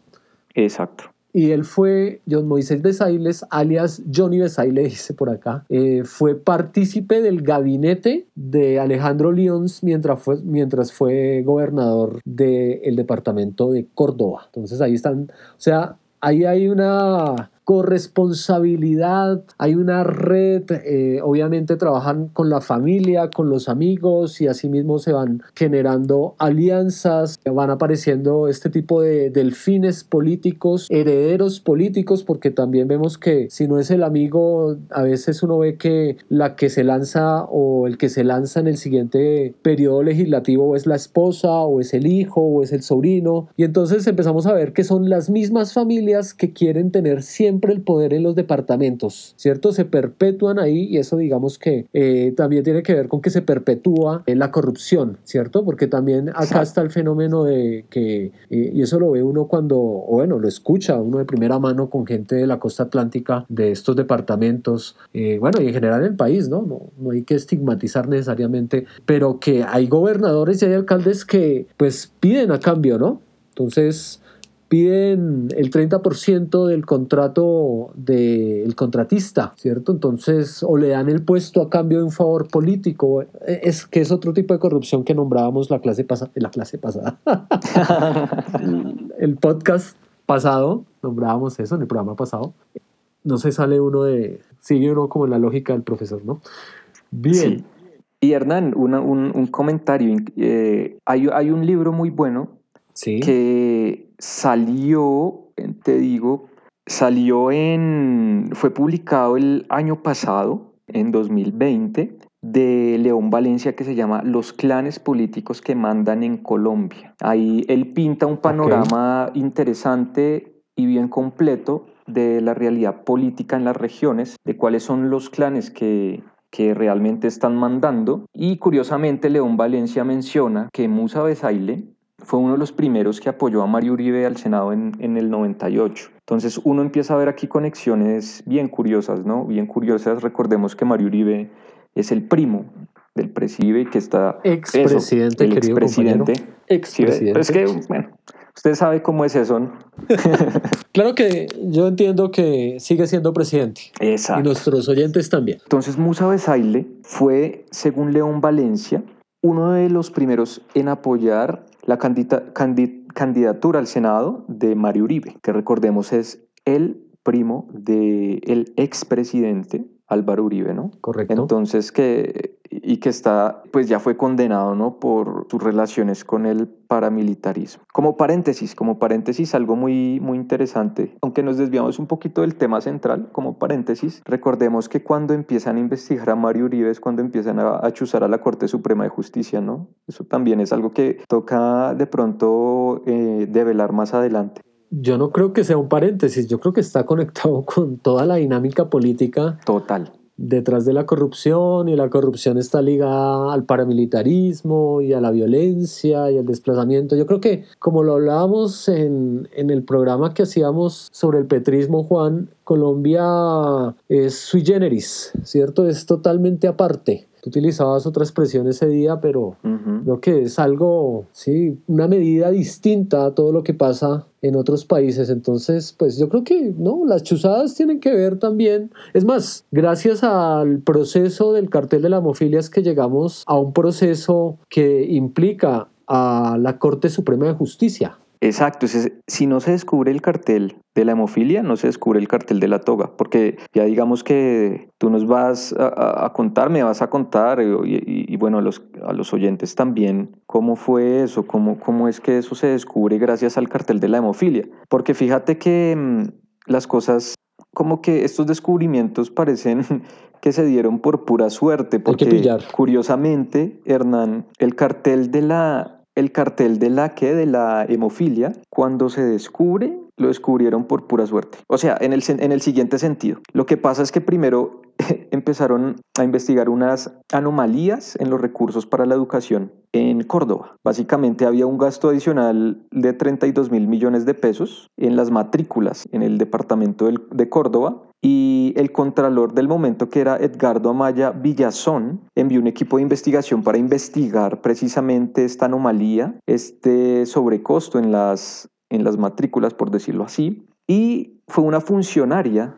Exacto y él fue, John Moisés Besailes, alias Johnny Besaile, dice por acá, eh, fue partícipe del gabinete de Alejandro Lyons mientras fue, mientras fue gobernador del departamento de Córdoba. Entonces ahí están, o sea, ahí hay una corresponsabilidad, hay una red, eh, obviamente trabajan con la familia, con los amigos y asimismo se van generando alianzas, van apareciendo este tipo de delfines políticos, herederos políticos, porque también vemos que si no es el amigo, a veces uno ve que la que se lanza o el que se lanza en el siguiente periodo legislativo es la esposa o es el hijo o es el sobrino y entonces empezamos a ver que son las mismas familias que quieren tener siempre el poder en los departamentos, ¿cierto? Se perpetúan ahí y eso digamos que eh, también tiene que ver con que se perpetúa en la corrupción, ¿cierto? Porque también acá está el fenómeno de que, eh, y eso lo ve uno cuando, o bueno, lo escucha uno de primera mano con gente de la costa atlántica de estos departamentos, eh, bueno, y en general en el país, ¿no? ¿no? No hay que estigmatizar necesariamente, pero que hay gobernadores y hay alcaldes que pues piden a cambio, ¿no? Entonces, piden el 30% del contrato del contratista, ¿cierto? Entonces, o le dan el puesto a cambio de un favor político, es que es otro tipo de corrupción que nombrábamos la clase, pasada la clase pasada. el, podcast pasado, nombrábamos eso en el programa pasado. No se sale uno de, sigue uno como la lógica del profesor, ¿no? Bien. Y Hernán, un, comentario. Eh, hay, hay un libro muy bueno sí. que salió, te digo, salió en, fue publicado el año pasado, en 2020, de León Valencia que se llama Los clanes políticos que mandan en Colombia. Ahí él pinta un panorama interesante y bien completo de la realidad política en las regiones, de cuáles son los clanes que, que realmente están mandando. Y curiosamente León Valencia menciona que Musa Besaile fue uno de los primeros que apoyó a Mario Uribe al Senado en, en, el 98. Entonces uno empieza a ver aquí conexiones bien curiosas, ¿no? Bien curiosas. Recordemos que Mario Uribe es el primo del presidente que está... Expresidente, el expresidente. Expresidente. es que, bueno, usted sabe cómo es eso, ¿no? claro que yo entiendo que sigue siendo presidente. Exacto. Y nuestros oyentes también. Entonces Musa Besaile fue, según León Valencia, uno de los primeros en apoyar la candidatura al Senado de Mario Uribe, que recordemos es el primo del expresidente Álvaro Uribe, ¿no? Correcto. Entonces, que, y que está, pues ya fue condenado, ¿no? Por sus relaciones con el paramilitarismo. Como paréntesis, como paréntesis, algo muy, muy interesante, aunque nos desviamos un poquito del tema central, como paréntesis, recordemos que cuando empiezan a investigar a Mario Uribe es cuando empiezan a achuzar a la Corte Suprema de Justicia, ¿no? Eso también es algo que toca de pronto eh, develar más adelante yo no creo que sea un paréntesis, yo creo que está conectado con toda la dinámica política. Total. Detrás de la corrupción, y la corrupción está ligada al paramilitarismo y a la violencia y al desplazamiento. Yo creo que, como lo hablábamos en, en el programa que hacíamos sobre el petrismo, Juan, Colombia es sui generis, ¿cierto? Es totalmente aparte utilizabas otra expresión ese día, pero creo que es algo, sí, una medida distinta a todo lo que pasa en otros países. Entonces, pues yo creo que, no, las chuzadas tienen que ver también. Es más, gracias al proceso del cartel de la homofilia es que llegamos a un proceso que implica a la Corte Suprema de Justicia Exacto, si no se descubre el cartel de la hemofilia, no se descubre el cartel de la toga, porque ya digamos que tú nos vas a, contar, me vas a contar, eh, y, bueno, a los, a los oyentes también, cómo fue eso, cómo, cómo es que eso se descubre gracias al cartel de la hemofilia. Porque fíjate que mm, las cosas, como que estos descubrimientos parecen que se dieron por pura suerte, porque curiosamente, Hernán, el cartel de la el cartel de la que de la hemofilia, cuando se descubre, lo descubrieron por pura suerte. O sea, en el, en el siguiente sentido. Lo que pasa es que primero empezaron a investigar unas anomalías en los recursos para la educación en Córdoba. Básicamente había un gasto adicional de 32 mil millones de pesos en las matrículas en el departamento de Córdoba y el contralor del momento, que era Edgardo Amaya Villazón, envió un equipo de investigación para investigar precisamente esta anomalía, este sobrecosto en las, en las matrículas, por decirlo así. Y fue una funcionaria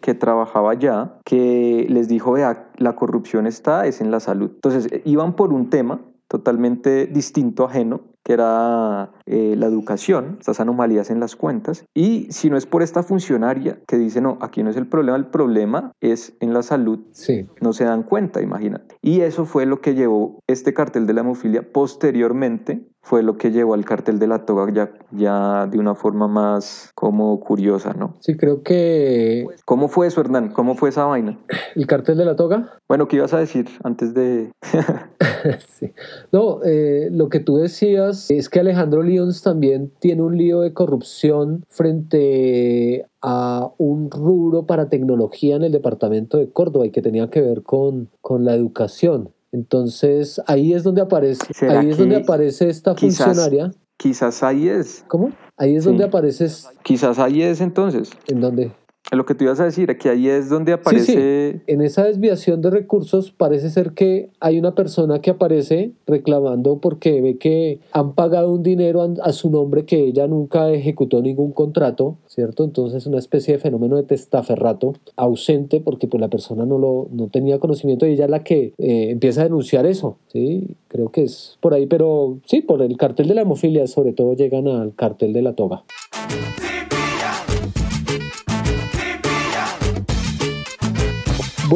que trabajaba allá que les dijo, vea, la corrupción está, es en la salud. Entonces, iban por un tema totalmente distinto, ajeno, que era eh, la educación, estas anomalías en las cuentas. Y si no es por esta funcionaria que dice, no, aquí no es el problema, el problema es en la salud, sí. no se dan cuenta, imagínate. Y eso fue lo que llevó este cartel de la hemofilia posteriormente fue lo que llevó al cartel de la toga ya, ya de una forma más como curiosa, ¿no? Sí, creo que... ¿Cómo fue eso, Hernán? ¿Cómo fue esa vaina? ¿El cartel de la toga? Bueno, ¿qué ibas a decir antes de...? sí. No, eh, lo que tú decías es que Alejandro Lyons también tiene un lío de corrupción frente a un rubro para tecnología en el departamento de Córdoba y que tenía que ver con, con la educación. Entonces ahí es donde aparece, ahí es donde aparece esta funcionaria. Quizás ahí es. ¿Cómo? Ahí es donde aparece. Quizás ahí es entonces. ¿En dónde? Lo que tú ibas a decir, que ahí es donde aparece... En esa desviación de recursos parece ser que hay una persona que aparece reclamando porque ve que han pagado un dinero a, su nombre que ella nunca ejecutó ningún contrato, ¿cierto? Entonces una especie de fenómeno de testaferrato ausente porque pues la persona no, lo, no tenía conocimiento y ella es la que eh, empieza a denunciar eso, ¿sí? Creo que es por ahí, pero sí, por el cartel de la hemofilia sobre todo llegan al cartel de la toga.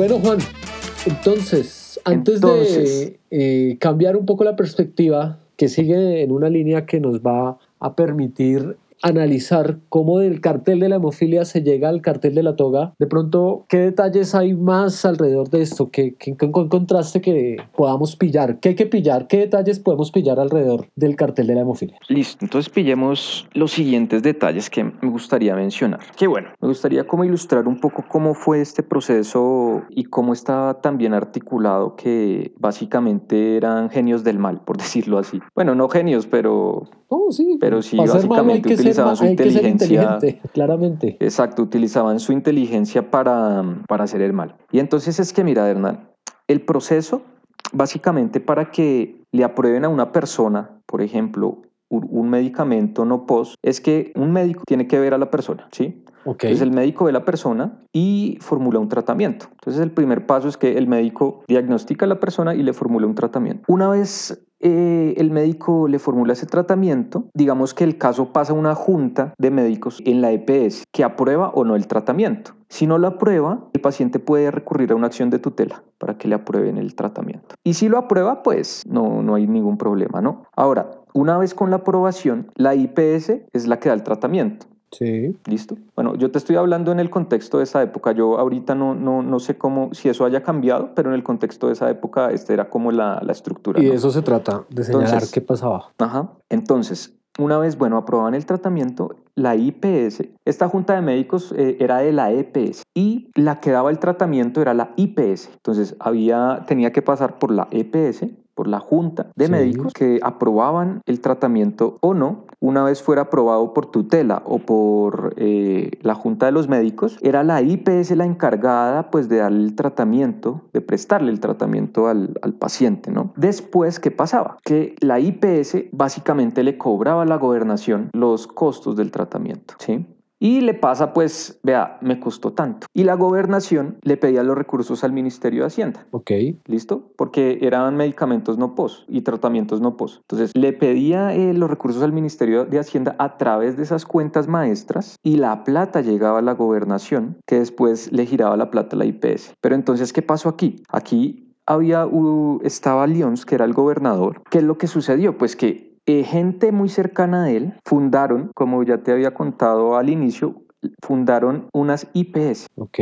Bueno, Juan, entonces, antes de eh, cambiar un poco la perspectiva, que sigue en una línea que nos va a permitir analizar cómo del cartel de la hemofilia se llega al cartel de la toga. De pronto, ¿qué detalles hay más alrededor de esto? ¿Qué, qué, contraste que podamos pillar? ¿Qué hay que pillar? ¿Qué detalles podemos pillar alrededor del cartel de la hemofilia? Listo, entonces pillemos los siguientes detalles que me gustaría mencionar. Que bueno, me gustaría como ilustrar un poco cómo fue este proceso y cómo estaba tan bien articulado que básicamente eran genios del mal, por decirlo así. Bueno, no genios, pero Oh, sí. Pero sí, básicamente utilizaban su inteligencia. claramente. Exacto, utilizaban su inteligencia para, para hacer el mal. Y entonces es que, mira, Hernán, el proceso, básicamente para que le aprueben a una persona, por ejemplo, un medicamento no pos, es que un médico tiene que ver a la persona, ¿sí? Okay. Entonces el médico ve a la persona y formula un tratamiento. Entonces el primer paso es que el médico diagnostica a la persona y le formula un tratamiento. Una vez eh, el médico le formula ese tratamiento, digamos que el caso pasa a una junta de médicos en la EPS que aprueba o no el tratamiento. Si no lo aprueba, el paciente puede recurrir a una acción de tutela para que le aprueben el tratamiento. Y si lo aprueba, pues no, no hay ningún problema, ¿no? Ahora, una vez con la aprobación, la IPS es la que da el tratamiento. Sí. ¿Listo? Bueno, yo te estoy hablando en el contexto de esa época. Yo ahorita no, no, no sé cómo, si eso haya cambiado, pero en el contexto de esa época, esta era como la, la estructura. Y de eso se trata, de señalar qué pasaba. Ajá. Entonces, una vez, bueno, aprobaban el tratamiento, la IPS, esta junta de médicos eh, era de la EPS y la que daba el tratamiento era la IPS. Entonces, había, tenía que pasar por la EPS, por la junta de médicos que aprobaban el tratamiento o no. Una vez fuera aprobado por tutela o por eh, la junta de los médicos, era la IPS la encargada pues de darle el tratamiento, de prestarle el tratamiento al, al paciente, ¿no? Después, ¿qué pasaba? Que la IPS básicamente le cobraba a la gobernación los costos del tratamiento, ¿sí? Y le pasa, pues, vea, me costó tanto. Y la gobernación le pedía los recursos al Ministerio de Hacienda. Ok. ¿Listo? Porque eran medicamentos no pos y tratamientos no pos. Entonces, le pedía eh, los recursos al Ministerio de Hacienda a través de esas cuentas maestras y la plata llegaba a la gobernación, que después le giraba la plata a la IPS. Pero entonces, ¿qué pasó aquí? Aquí había, estaba Lyons, que era el gobernador. ¿Qué es lo que sucedió? Pues que eh, gente muy cercana a él fundaron, como ya te había contado al inicio, fundaron unas IPS. Ok.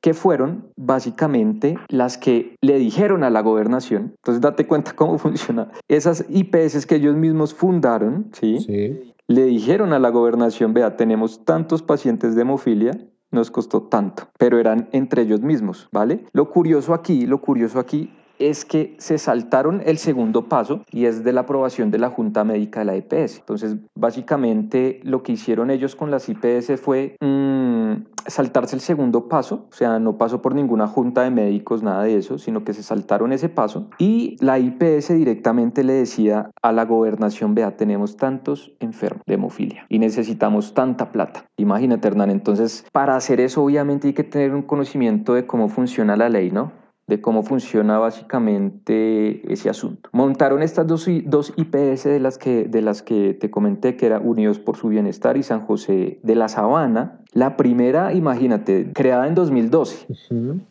Que fueron básicamente las que le dijeron a la gobernación. Entonces, date cuenta cómo funciona. Esas IPS que ellos mismos fundaron, ¿sí? Sí. Le dijeron a la gobernación: vea, tenemos tantos pacientes de hemofilia, nos costó tanto, pero eran entre ellos mismos, ¿vale? Lo curioso aquí, lo curioso aquí es que se saltaron el segundo paso y es de la aprobación de la Junta Médica de la EPS. Entonces, básicamente lo que hicieron ellos con las IPS fue mm, saltarse el segundo paso, o sea, no pasó por ninguna junta de médicos, nada de eso, sino que se saltaron ese paso y la IPS directamente le decía a la gobernación, vea, tenemos tantos enfermos de hemofilia y necesitamos tanta plata. Imagínate, Hernán, entonces para hacer eso obviamente hay que tener un conocimiento de cómo funciona la ley, ¿no? De cómo funciona básicamente ese asunto. Montaron estas dos, dos IPS de las, que, de las que te comenté, que era Unidos por su Bienestar y San José de la Sabana. La primera, imagínate, creada en 2012,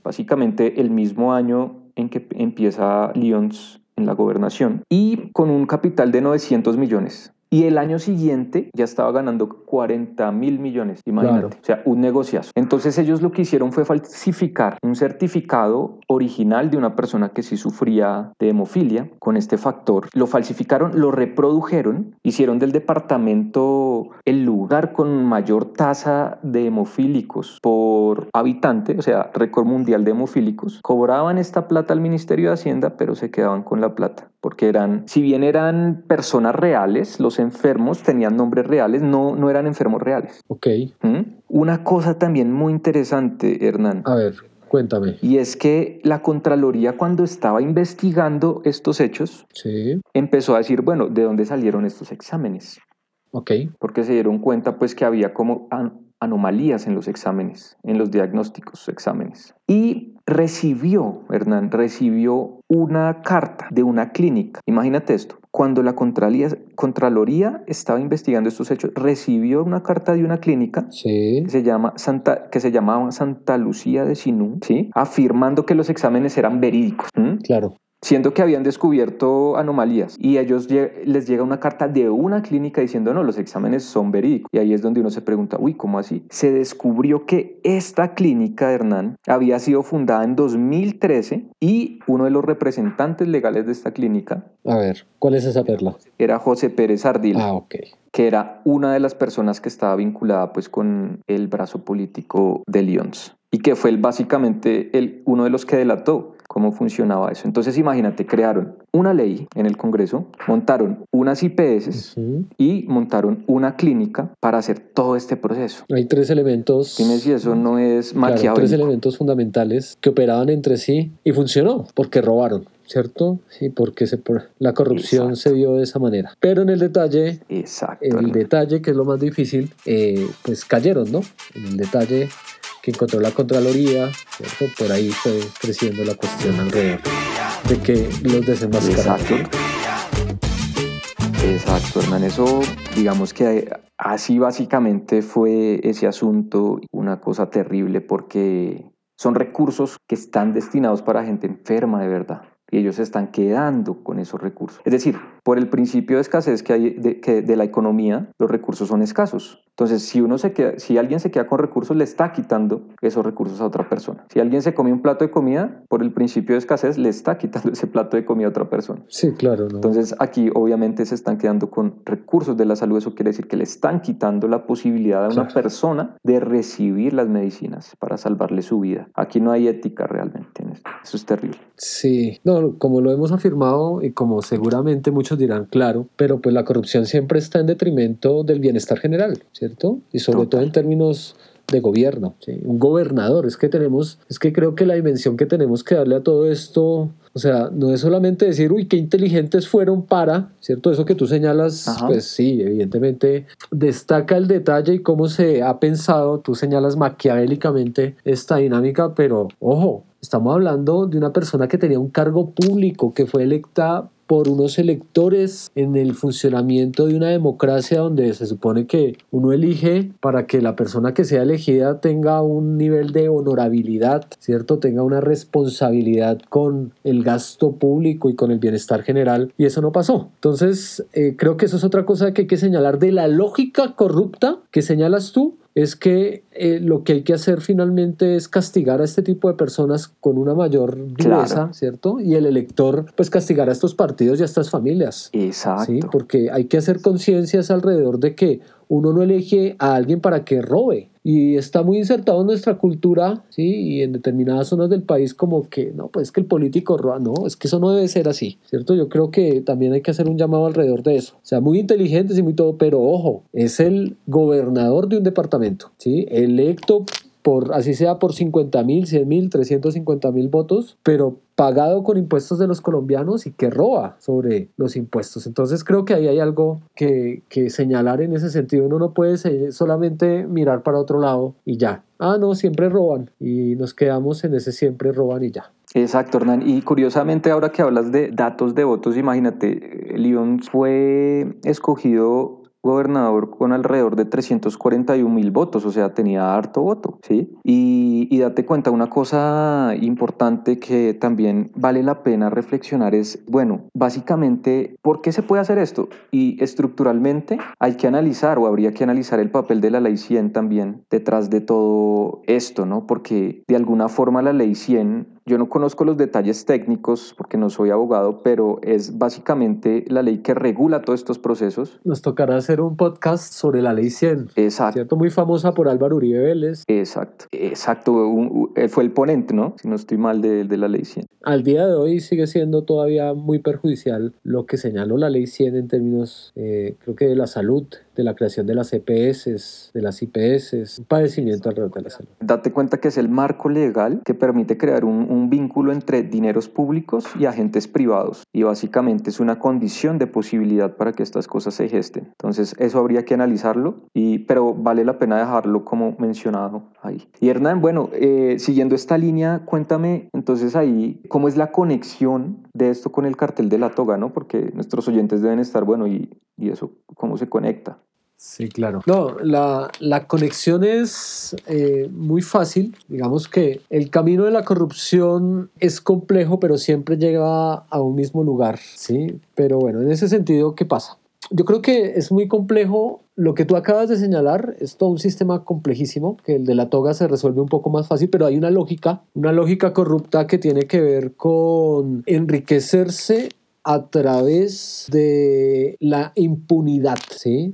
básicamente el mismo año en que empieza Lyons en la gobernación, y con un capital de 900 millones. Y el año siguiente ya estaba ganando 40 mil millones, imagínate. O sea, un negociazo. Entonces ellos lo que hicieron fue falsificar un certificado original de una persona que sí sufría de hemofilia con este factor. Lo falsificaron, lo reprodujeron, hicieron del departamento el lugar con mayor tasa de hemofílicos por habitante, o sea, récord mundial de hemofílicos. Cobraban esta plata al Ministerio de Hacienda, pero se quedaban con la plata, porque eran, si bien eran personas reales, los enfermos tenían nombres reales, no, no eran enfermos reales. Ok. ¿Mm? Una cosa también muy interesante, Hernán. A ver, cuéntame. Y es que la Contraloría cuando estaba investigando estos hechos, sí. empezó a decir, bueno, ¿de dónde salieron estos exámenes? Ok. Porque se dieron cuenta pues que había como anomalías en los exámenes, en los diagnósticos exámenes. Y recibió, Hernán, recibió una carta de una clínica. Imagínate esto. Cuando la Contraloría estaba investigando estos hechos, recibió una carta de una clínica sí. que, se llama Santa, que se llamaba Santa Lucía de Sinú, ¿sí? afirmando que los exámenes eran verídicos. Claro siendo que habían descubierto anomalías y a ellos les llega una carta de una clínica diciendo no, los exámenes son verídicos. Y ahí es donde uno se pregunta, uy, ¿cómo así? Se descubrió que esta clínica de Hernán había sido fundada en 2013 y uno de los representantes legales de esta clínica. A ver, ¿cuál es esa perla? Era José Pérez Ardila. Ah, ok que era una de las personas que estaba vinculada pues con el brazo político de Lyons y que fue el, básicamente el, uno de los que delató cómo funcionaba eso. Entonces imagínate, crearon una ley en el Congreso, montaron unas IPS y montaron una clínica para hacer todo este proceso. Hay tres elementos. Dime si eso no es maquiavélico. tres elementos fundamentales que operaban entre sí y funcionó porque robaron. ¿cierto? Sí, porque se, la corrupción se vio de esa manera. Pero en el detalle, Exacto. el detalle, que es lo más difícil, eh, pues cayeron, ¿no? En el detalle que encontró la Contraloría. Por ahí fue creciendo la cuestión alrededor de que los desenmascararon. Exacto. Exacto, Hernán. Eso, digamos que así básicamente fue ese asunto, una cosa terrible porque son recursos que están destinados para gente enferma de verdad y ellos se están quedando con esos recursos. Es decir, por el principio de escasez que hay de, que de la economía, los recursos son escasos. Entonces, si, uno se queda, si alguien se queda con recursos, le está quitando esos recursos a otra persona. Si alguien se come un plato de comida, por el principio de escasez, le está quitando ese plato de comida a otra persona. Sí, claro. Entonces, aquí obviamente se están quedando con recursos de la salud. Eso quiere decir que le están quitando la posibilidad a una persona de recibir las medicinas para salvarle su vida. Aquí no hay ética realmente en esto. Eso es terrible. Sí, no, como lo hemos afirmado y como seguramente muchos dirán, claro, pero pues la corrupción siempre está en detrimento del bienestar general, ¿cierto? Y sobre todo en términos de gobierno, un gobernador. Es que tenemos, es que creo que la dimensión que tenemos que darle a todo esto o sea, no es solamente decir, uy, qué inteligentes fueron para, ¿cierto? Eso que tú señalas, pues sí, evidentemente destaca el detalle y cómo se ha pensado, tú señalas maquiavélicamente esta dinámica, pero ojo, estamos hablando de una persona que tenía un cargo público, que fue electa por unos electores en el funcionamiento de una democracia donde se supone que uno elige para que la persona que sea elegida tenga un nivel de honorabilidad, ¿cierto? Tenga una responsabilidad con el gasto público y con el bienestar general y eso no pasó. Entonces, eh, creo que eso es otra cosa que hay que señalar de la lógica corrupta que señalas tú es que eh, lo que hay que hacer finalmente es castigar a este tipo de personas con una mayor dureza, ¿cierto? Y el elector, pues castigar a estos partidos y a estas familias. Exacto. ¿sí? Porque hay que hacer conciencias alrededor de que uno no elige a alguien para que robe. Y está muy insertado en nuestra cultura, ¿sí? Y en determinadas zonas del país como que, no, pues es que el político roba, no, es que eso no debe ser así, ¿cierto? Yo creo que también hay que hacer un llamado alrededor de eso. O sea, muy inteligentes y muy todo, pero ojo, es el gobernador de un departamento, ¿sí? Electo por, así sea por 50 mil, 100 mil, 350 mil votos, pero pagado con impuestos de los colombianos y que roba sobre los impuestos. Entonces creo que ahí hay algo que, que señalar en ese sentido. Uno no puede solamente mirar para otro lado y ya. Ah, no, siempre roban y nos quedamos en ese siempre roban y ya. Exacto, Hernán. Y curiosamente, ahora que hablas de datos de votos, imagínate, León fue escogido gobernador con alrededor de 341 mil votos, o sea, tenía harto voto, ¿sí? Y, y, date cuenta, una cosa importante que también vale la pena reflexionar es, bueno, básicamente, ¿por qué se puede hacer esto? Y estructuralmente hay que analizar o habría que analizar el papel de la ley 100 también detrás de todo esto, ¿no? Porque de alguna forma la ley 100 yo no conozco los detalles técnicos porque no soy abogado, pero es básicamente la ley que regula todos estos procesos. Nos tocará hacer un podcast sobre la ley 100. Exacto. ¿Cierto? Muy famosa por Álvaro Uribe Vélez. Exacto, exacto. fue el ponente, ¿no? Si no estoy mal de, de, la ley 100. Al día de hoy sigue siendo todavía muy perjudicial lo que señaló la ley 100 en términos, eh, creo que de la salud, de la creación de las EPS, de las IPS, un padecimiento alrededor de la salud. Date cuenta que es el marco legal que permite crear un, un vínculo entre dineros públicos y agentes privados y básicamente es una condición de posibilidad para que estas cosas se gesten. Entonces eso habría que analizarlo, y, pero vale la pena dejarlo como mencionado ahí. Y Hernán, bueno, eh, siguiendo esta línea, cuéntame entonces ahí cómo es la conexión de esto con el cartel de la toga, ¿no? Porque nuestros oyentes deben estar, bueno, y, y eso, ¿cómo se conecta? Sí, claro. No, la, la conexión es eh, muy fácil. Digamos que el camino de la corrupción es complejo, pero siempre llega a un mismo lugar, ¿sí? Pero bueno, en ese sentido, ¿qué pasa? Yo creo que es muy complejo lo que tú acabas de señalar es todo un sistema complejísimo, que el de la toga se resuelve un poco más fácil, pero hay una lógica, una lógica corrupta que tiene que ver con enriquecerse a través de la impunidad, ¿sí?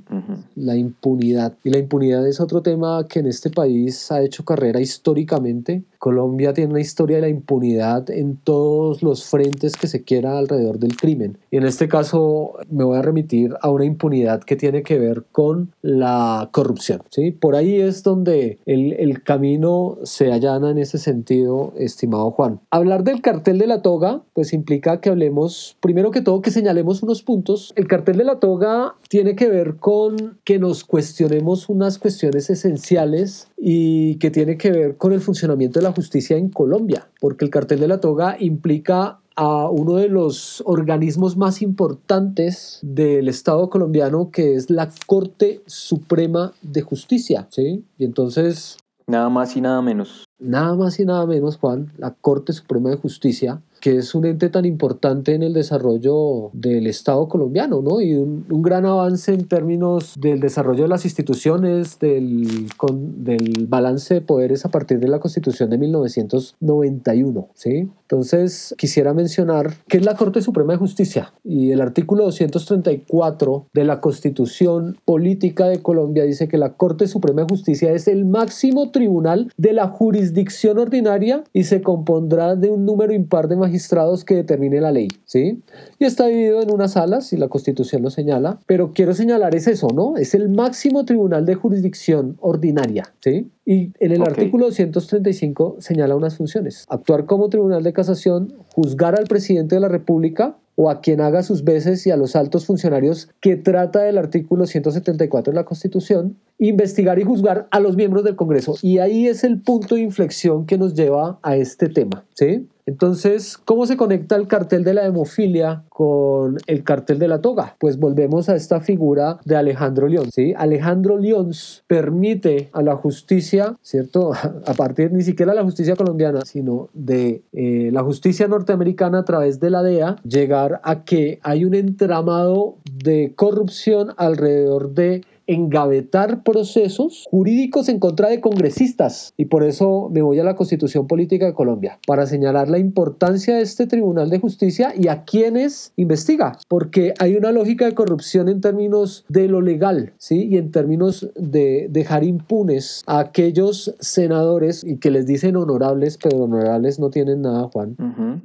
La impunidad. Y la impunidad es otro tema que en este país ha hecho carrera históricamente Colombia tiene una historia de la impunidad en todos los frentes que se quiera alrededor del crimen. Y en este caso me voy a remitir a una impunidad que tiene que ver con la corrupción. ¿sí? Por ahí es donde el, el camino se allana en ese sentido, estimado Juan. Hablar del cartel de la toga, pues implica que hablemos, primero que todo, que señalemos unos puntos. El cartel de la toga tiene que ver con que nos cuestionemos unas cuestiones esenciales y que tiene que ver con el funcionamiento de la justicia en Colombia, porque el cartel de la toga implica a uno de los organismos más importantes del Estado colombiano, que es la Corte Suprema de Justicia, ¿sí? Y entonces... Nada más y nada menos. Nada más y nada menos, Juan, la Corte Suprema de Justicia que es un ente tan importante en el desarrollo del Estado colombiano, ¿no? Y un, gran avance en términos del desarrollo de las instituciones, del, del balance de poderes a partir de la Constitución de 1991, ¿sí? Entonces, quisiera mencionar que es la Corte Suprema de Justicia y el artículo 234 de la Constitución Política de Colombia dice que la Corte Suprema de Justicia es el máximo tribunal de la jurisdicción ordinaria y se compondrá de un número impar de magistrados magistrados que determine la ley, ¿sí? Y está dividido en unas salas, y la Constitución lo señala, pero quiero señalar es eso, ¿no? Es el máximo tribunal de jurisdicción ordinaria, ¿sí? Y en el artículo 235 señala unas funciones. Actuar como tribunal de casación, juzgar al presidente de la República o a quien haga sus veces y a los altos funcionarios que trata del artículo 174 de la Constitución, investigar y juzgar a los miembros del Congreso. Y ahí es el punto de inflexión que nos lleva a este tema, ¿sí? Entonces, ¿cómo se conecta el cartel de la hemofilia con el cartel de la toga? Pues volvemos a esta figura de Alejandro León. ¿sí? Alejandro León permite a la justicia, ¿cierto? A partir ni siquiera de la justicia colombiana, sino de eh, la justicia norteamericana a través de la DEA, llegar a que hay un entramado de corrupción alrededor de engavetar procesos jurídicos en contra de congresistas. Y por eso me voy a la Constitución Política de Colombia, para señalar la importancia de este Tribunal de Justicia y a quienes investiga, porque hay una lógica de corrupción en términos de lo legal, ¿sí? Y en términos de dejar impunes a aquellos senadores y que les dicen honorables, pero honorables no tienen nada, Juan,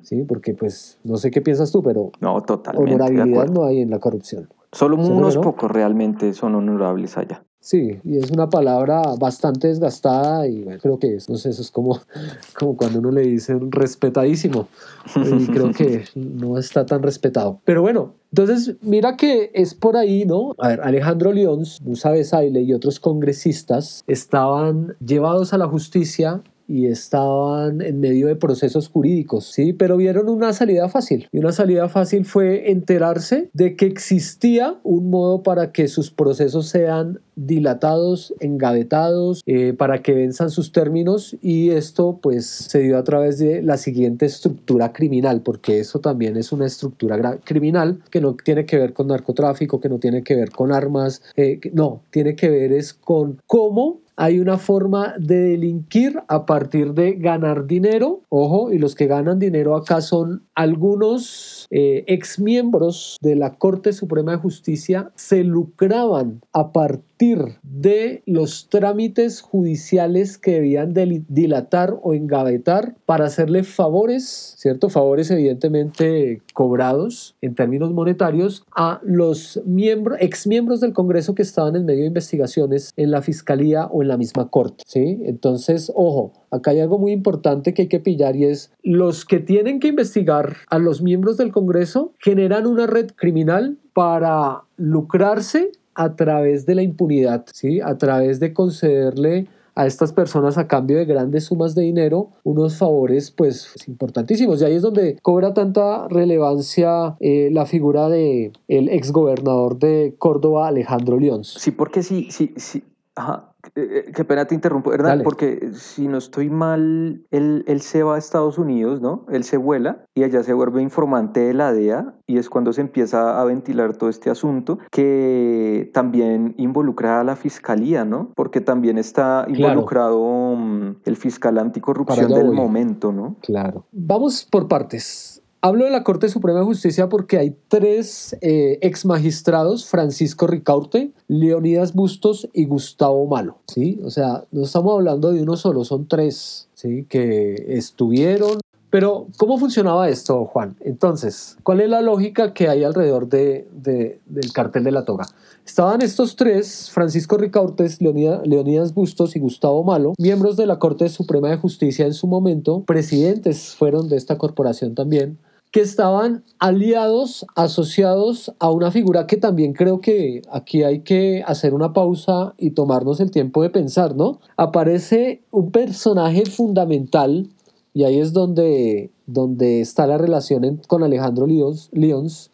¿sí? Porque pues no sé qué piensas tú, pero no, totalmente honorabilidad no hay en la corrupción. Solo unos pocos realmente son honorables allá. Sí, y es una palabra bastante desgastada y bueno, creo que es, no sé, eso es como, como cuando uno le dice respetadísimo y creo que no está tan respetado. Pero bueno, entonces mira que es por ahí, ¿no? A ver, Alejandro León, Musa Besaile y otros congresistas estaban llevados a la justicia y estaban en medio de procesos jurídicos, ¿sí? Pero vieron una salida fácil. Y una salida fácil fue enterarse de que existía un modo para que sus procesos sean dilatados, engavetados, eh, para que venzan sus términos y esto pues se dio a través de la siguiente estructura criminal, porque eso también es una estructura criminal que no tiene que ver con narcotráfico, que no tiene que ver con armas, eh, no, tiene que ver es con cómo hay una forma de delinquir a partir de ganar dinero. Ojo, y los que ganan dinero acá son algunos eh, exmiembros de la Corte Suprema de Justicia se lucraban a partir de los trámites judiciales que debían dilatar o engavetar para hacerle favores, ¿cierto? Favores evidentemente cobrados en términos monetarios a los miembros, exmiembros del Congreso que estaban en medio de investigaciones en la Fiscalía o en la misma Corte, ¿sí? Entonces, ojo, acá hay algo muy importante que hay que pillar y es los que tienen que investigar a los miembros del Congreso generan una red criminal para lucrarse a través de la impunidad, ¿sí? a través de concederle a estas personas a cambio de grandes sumas de dinero unos favores pues importantísimos y ahí es donde cobra tanta relevancia eh, la figura de el exgobernador de Córdoba Alejandro León. Sí, porque sí, sí, sí, ajá, eh, eh, qué pena te interrumpo, ¿verdad? Porque si no estoy mal, él, él, se va a Estados Unidos, ¿no? Él se vuela y allá se vuelve informante de la DEA y es cuando se empieza a ventilar todo este asunto que también involucra a la fiscalía, ¿no? Porque también está involucrado mm, el fiscal anticorrupción del momento, ¿no? Claro. Vamos por partes. Hablo de la Corte Suprema de Justicia porque hay tres eh, ex magistrados, Francisco Ricaurte, Leonidas Bustos y Gustavo Malo, ¿sí? O sea, no estamos hablando de uno solo, son tres. Que estuvieron. Pero, ¿cómo funcionaba esto, Juan? Entonces, ¿cuál es la lógica que hay alrededor de, del cartel de la toga? Estaban estos tres, Francisco Ricaurtes, Leonidas Bustos y Gustavo Malo, miembros de la Corte Suprema de Justicia en su momento, presidentes fueron de esta corporación también, que estaban aliados, asociados a una figura que también creo que aquí hay que hacer una pausa y tomarnos el tiempo de pensar, ¿no? Aparece un personaje fundamental y ahí es donde, donde está la relación con Alejandro Leons,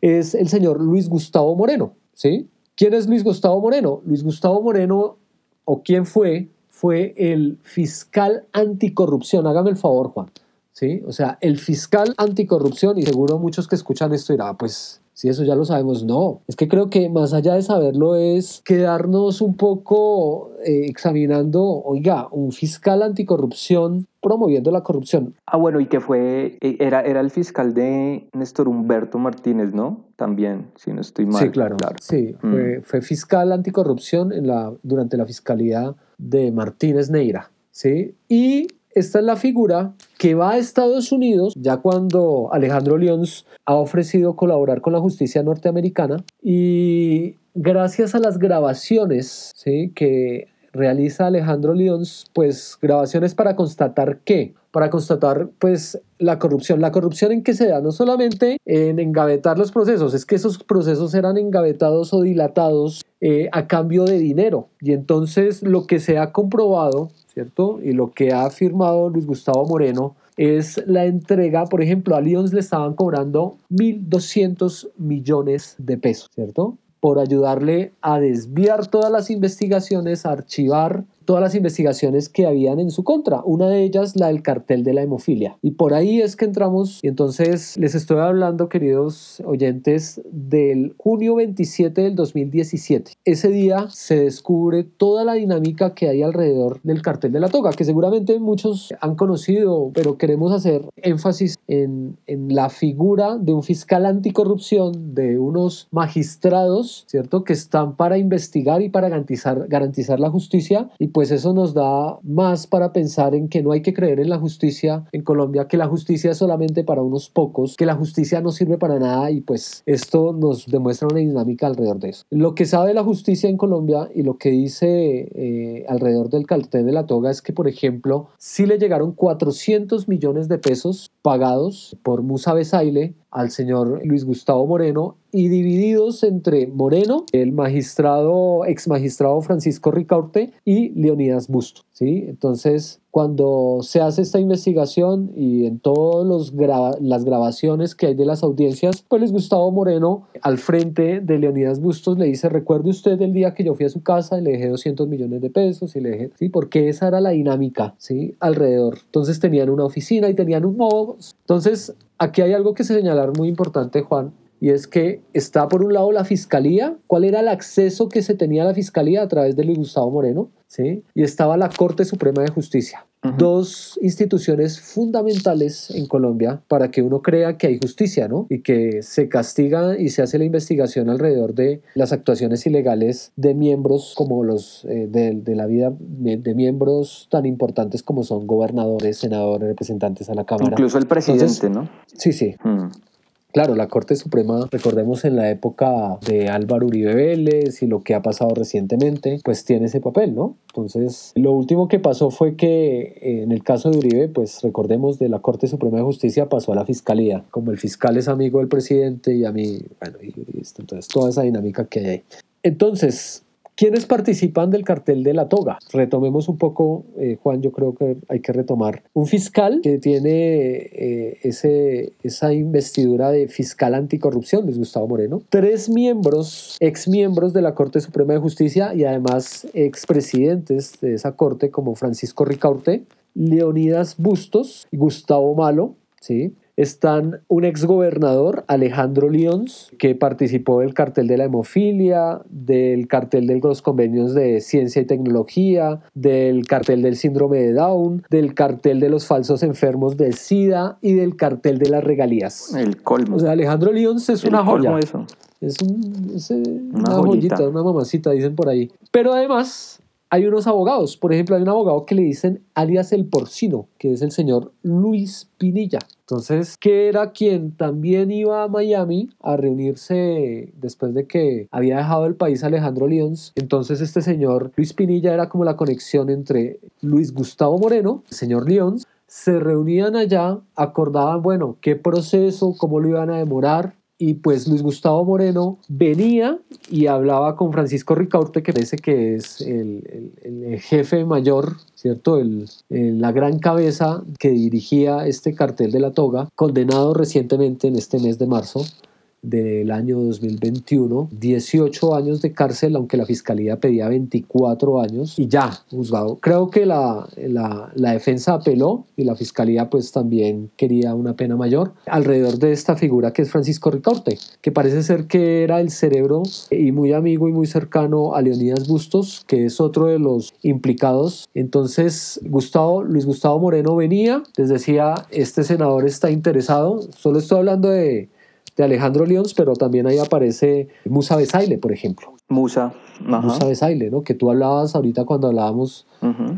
es el señor Luis Gustavo Moreno, ¿sí? ¿Quién es Luis Gustavo Moreno? Luis Gustavo Moreno, o quién fue, fue el fiscal anticorrupción. Hágame el favor, Juan. ¿Sí? O sea, el fiscal anticorrupción, y seguro muchos que escuchan esto dirán, pues si eso ya lo sabemos, no. Es que creo que más allá de saberlo es quedarnos un poco eh, examinando, oiga, un fiscal anticorrupción promoviendo la corrupción. Ah, bueno, y que fue, eh, era, era el fiscal de Néstor Humberto Martínez, ¿no? También, si no estoy mal. Sí, claro. Sí, mm. fue, fue, fiscal anticorrupción en la, durante la fiscalía de Martínez Neira, ¿sí? Y esta es la figura que va a Estados Unidos ya cuando Alejandro Lyons ha ofrecido colaborar con la justicia norteamericana y gracias a las grabaciones ¿sí? que realiza Alejandro Lyons, pues grabaciones para constatar qué, para constatar pues la corrupción. La corrupción en que se da no solamente en engavetar los procesos, es que esos procesos eran engavetados o dilatados eh, a cambio de dinero. Y entonces lo que se ha comprobado, ¿cierto? Y lo que ha afirmado Luis Gustavo Moreno es la entrega, por ejemplo, a Lyons le estaban cobrando 1.200 millones de pesos, ¿cierto? por ayudarle a desviar todas las investigaciones, a archivar todas las investigaciones que habían en su contra. Una de ellas, la del cartel de la hemofilia. Y por ahí es que entramos, y entonces les estoy hablando, queridos oyentes, del junio 27 del 2017. Ese día se descubre toda la dinámica que hay alrededor del cartel de la toga, que seguramente muchos han conocido, pero queremos hacer énfasis en, en la figura de un fiscal anticorrupción, de unos magistrados, ¿cierto?, que están para investigar y para garantizar, garantizar la justicia y pues eso nos da más para pensar en que no hay que creer en la justicia en Colombia, que la justicia es solamente para unos pocos, que la justicia no sirve para nada y pues esto nos demuestra una dinámica alrededor de eso. Lo que sabe la justicia en Colombia y lo que dice eh, alrededor del cartel de la toga es que, por ejemplo, si le llegaron 400 millones de pesos pagados por Musa Besaile al señor Luis Gustavo Moreno y divididos entre Moreno, el magistrado, ex magistrado Francisco Ricaurte y Leonidas Busto. ¿sí? Entonces, cuando se hace esta investigación y en todas las grabaciones que hay de las audiencias, pues Luis Gustavo Moreno al frente de Leonidas Bustos le dice, recuerde usted el día que yo fui a su casa y le dejé 200 millones de pesos y le dejé, ¿sí? Porque esa era la dinámica, ¿sí? Alrededor. Entonces tenían una oficina y tenían un modo. Entonces, aquí hay algo que señalar muy importante, Juan, y es que está por un lado la fiscalía, cuál era el acceso que se tenía a la fiscalía a través de Luis Gustavo Moreno, ¿sí? y estaba la Corte Suprema de Justicia. Dos instituciones fundamentales en Colombia para que uno crea que hay justicia, ¿no? Y que se castiga y se hace la investigación alrededor de las actuaciones ilegales de miembros como los eh, de, la vida de miembros tan importantes como son gobernadores, senadores, representantes a la Cámara. Incluso el presidente, ¿no? Sí, sí. Mm. Claro, la Corte Suprema, recordemos en la época de Álvaro Uribe Vélez y lo que ha pasado recientemente, pues tiene ese papel, ¿no? Entonces, lo último que pasó fue que eh, en el caso de Uribe, pues recordemos de la Corte Suprema de Justicia pasó a la Fiscalía. Como el fiscal es amigo del presidente y a mí, bueno, y, entonces toda esa dinámica que hay ahí. Entonces, ¿Quiénes participan del cartel de la toga? Retomemos un poco, eh, Juan, yo creo que hay que retomar. Un fiscal que tiene eh, ese, esa investidura de fiscal anticorrupción, Luis Gustavo Moreno. Tres miembros, ex miembros de la Corte Suprema de Justicia y además expresidentes de esa corte como Francisco Ricaurte, Leonidas Bustos y Gustavo Malo, ¿sí? Están un exgobernador, Alejandro Lyons, que participó del cartel de la hemofilia, del cartel de los convenios de ciencia y tecnología, del cartel del síndrome de Down, del cartel de los falsos enfermos de SIDA y del cartel de las regalías. El colmo. O sea, Alejandro Lyons es una joya. Eso. Es, un, una, joyita, una mamacita, dicen por ahí. Pero además, hay unos abogados, por ejemplo, hay un abogado que le dicen alias el porcino, que es el señor Luis Pinilla. Entonces, que era quien también iba a Miami a reunirse después de que había dejado el país Alejandro Lyons. Entonces, este señor Luis Pinilla era como la conexión entre Luis Gustavo Moreno, el señor Lyons, se reunían allá, acordaban, bueno, qué proceso, cómo lo iban a demorar, y pues Luis Gustavo Moreno venía y hablaba con Francisco Ricaurte, que parece que es el, el, jefe mayor, ¿cierto? El, la gran cabeza que dirigía este cartel de la toga, condenado recientemente en este mes de marzo del año 2021, 18 años de cárcel, aunque la fiscalía pedía 24 años y ya juzgado. Creo que la, la, defensa apeló y la fiscalía pues también quería una pena mayor alrededor de esta figura que es Francisco Ricaurte, que parece ser que era el cerebro y muy amigo y muy cercano a Leonidas Bustos, que es otro de los implicados. Entonces, Gustavo, Luis Gustavo Moreno venía, les decía, este senador está interesado, solo estoy hablando de de Alejandro Leons, pero también ahí aparece Musa Besaile, por ejemplo. Musa, Musa Besaile, ¿no? Que tú hablabas ahorita cuando hablábamos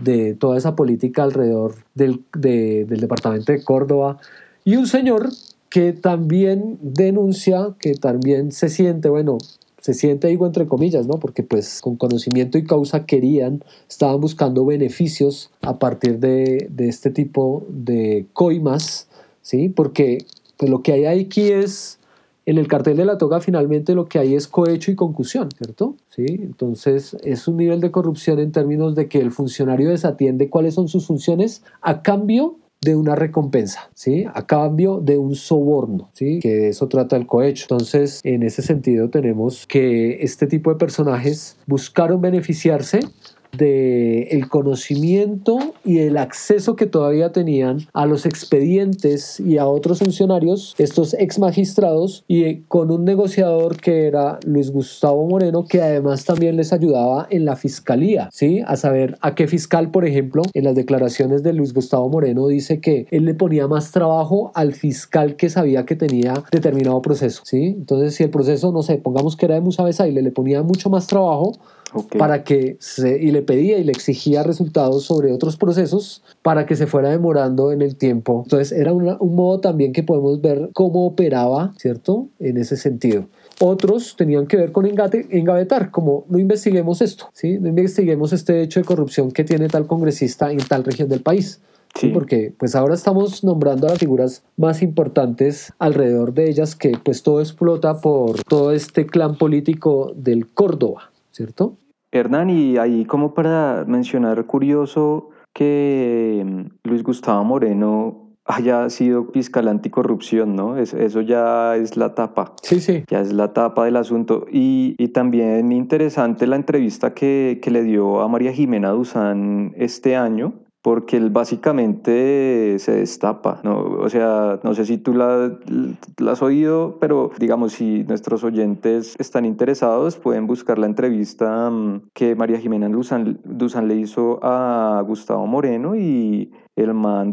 de toda esa política alrededor del, del departamento de Córdoba. Y un señor que también denuncia, que también se siente, bueno, se siente, digo entre comillas, ¿no? Porque pues con conocimiento y causa querían, estaban buscando beneficios a partir de, de este tipo de coimas, ¿sí? Porque pues lo que hay aquí es, en el cartel de la toga finalmente lo que hay es cohecho y concusión, ¿cierto? ¿Sí? Entonces es un nivel de corrupción en términos de que el funcionario desatiende cuáles son sus funciones a cambio de una recompensa, ¿sí? A cambio de un soborno, ¿sí? Que de eso trata el cohecho. Entonces, en ese sentido tenemos que este tipo de personajes buscaron beneficiarse de el conocimiento y el acceso que todavía tenían a los expedientes y a otros funcionarios, estos ex magistrados, y con un negociador que era Luis Gustavo Moreno, que además también les ayudaba en la fiscalía, ¿sí? A saber a qué fiscal, por ejemplo, en las declaraciones de Luis Gustavo Moreno dice que él le ponía más trabajo al fiscal que sabía que tenía determinado proceso, ¿sí? Entonces, si el proceso, no sé, pongamos que era de Musa Besaile, le ponía mucho más trabajo, para que se, y le pedía y le exigía resultados sobre otros procesos para que se fuera demorando en el tiempo. Entonces era un modo también que podemos ver cómo operaba, ¿cierto? En ese sentido. Otros tenían que ver con engate, engavetar, como no investiguemos esto, ¿sí? no investiguemos este hecho de corrupción que tiene tal congresista en tal región del país. Sí. Porque pues ahora estamos nombrando a las figuras más importantes alrededor de ellas que pues todo explota por todo este clan político del Córdoba, ¿cierto? Hernán, y ahí como para mencionar curioso que mm, Luis Gustavo Moreno haya sido fiscal anticorrupción, ¿no? eso ya es la tapa. Sí, sí. Ya es la tapa del asunto. Y, y también interesante la entrevista que, que, le dio a María Jimena Duzán este año, porque él básicamente se destapa, ¿no? O sea, no sé si tú la, has oído, pero digamos, si nuestros oyentes están interesados, pueden buscar la entrevista mm, que María Jimena Duzán, le hizo a Gustavo Moreno y el man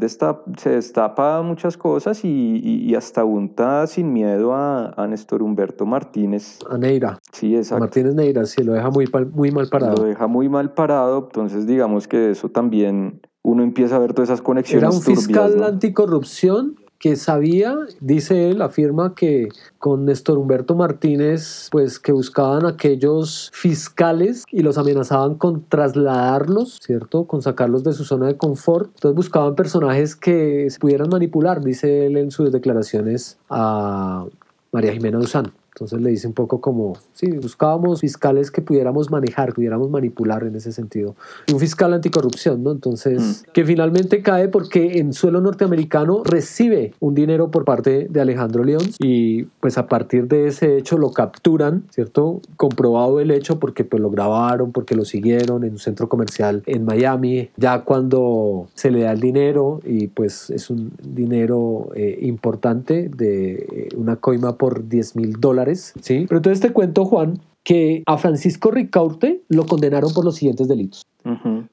se destapa muchas cosas y, hasta unta sin miedo a, a, Néstor Humberto Martínez. A Neira. Sí, exacto. Martínez Neira, sí, lo deja muy, muy mal parado. Lo deja muy mal parado, entonces digamos que eso también uno empieza a ver todas esas conexiones. Era un fiscal anticorrupción que sabía, dice él, afirma que con Néstor Humberto Martínez, pues que buscaban aquellos fiscales y los amenazaban con trasladarlos, ¿cierto? Con sacarlos de su zona de confort. Entonces buscaban personajes que se pudieran manipular, dice él en sus declaraciones a María Jimena Duzán. Entonces le dice un poco como, sí, buscábamos fiscales que pudiéramos manejar, pudiéramos manipular en ese sentido. Y un fiscal anticorrupción, ¿no? Entonces, mm. que finalmente cae porque en suelo norteamericano recibe un dinero por parte de Alejandro León y pues a partir de ese hecho lo capturan, ¿cierto? Comprobado el hecho porque pues lo grabaron, porque lo siguieron en un centro comercial en Miami. Ya cuando se le da el dinero y pues es un dinero eh, importante de eh, una coima por 10 mil dólares ¿sí? Pero entonces te cuento, Juan, que a Francisco Ricaurte lo condenaron por los siguientes delitos.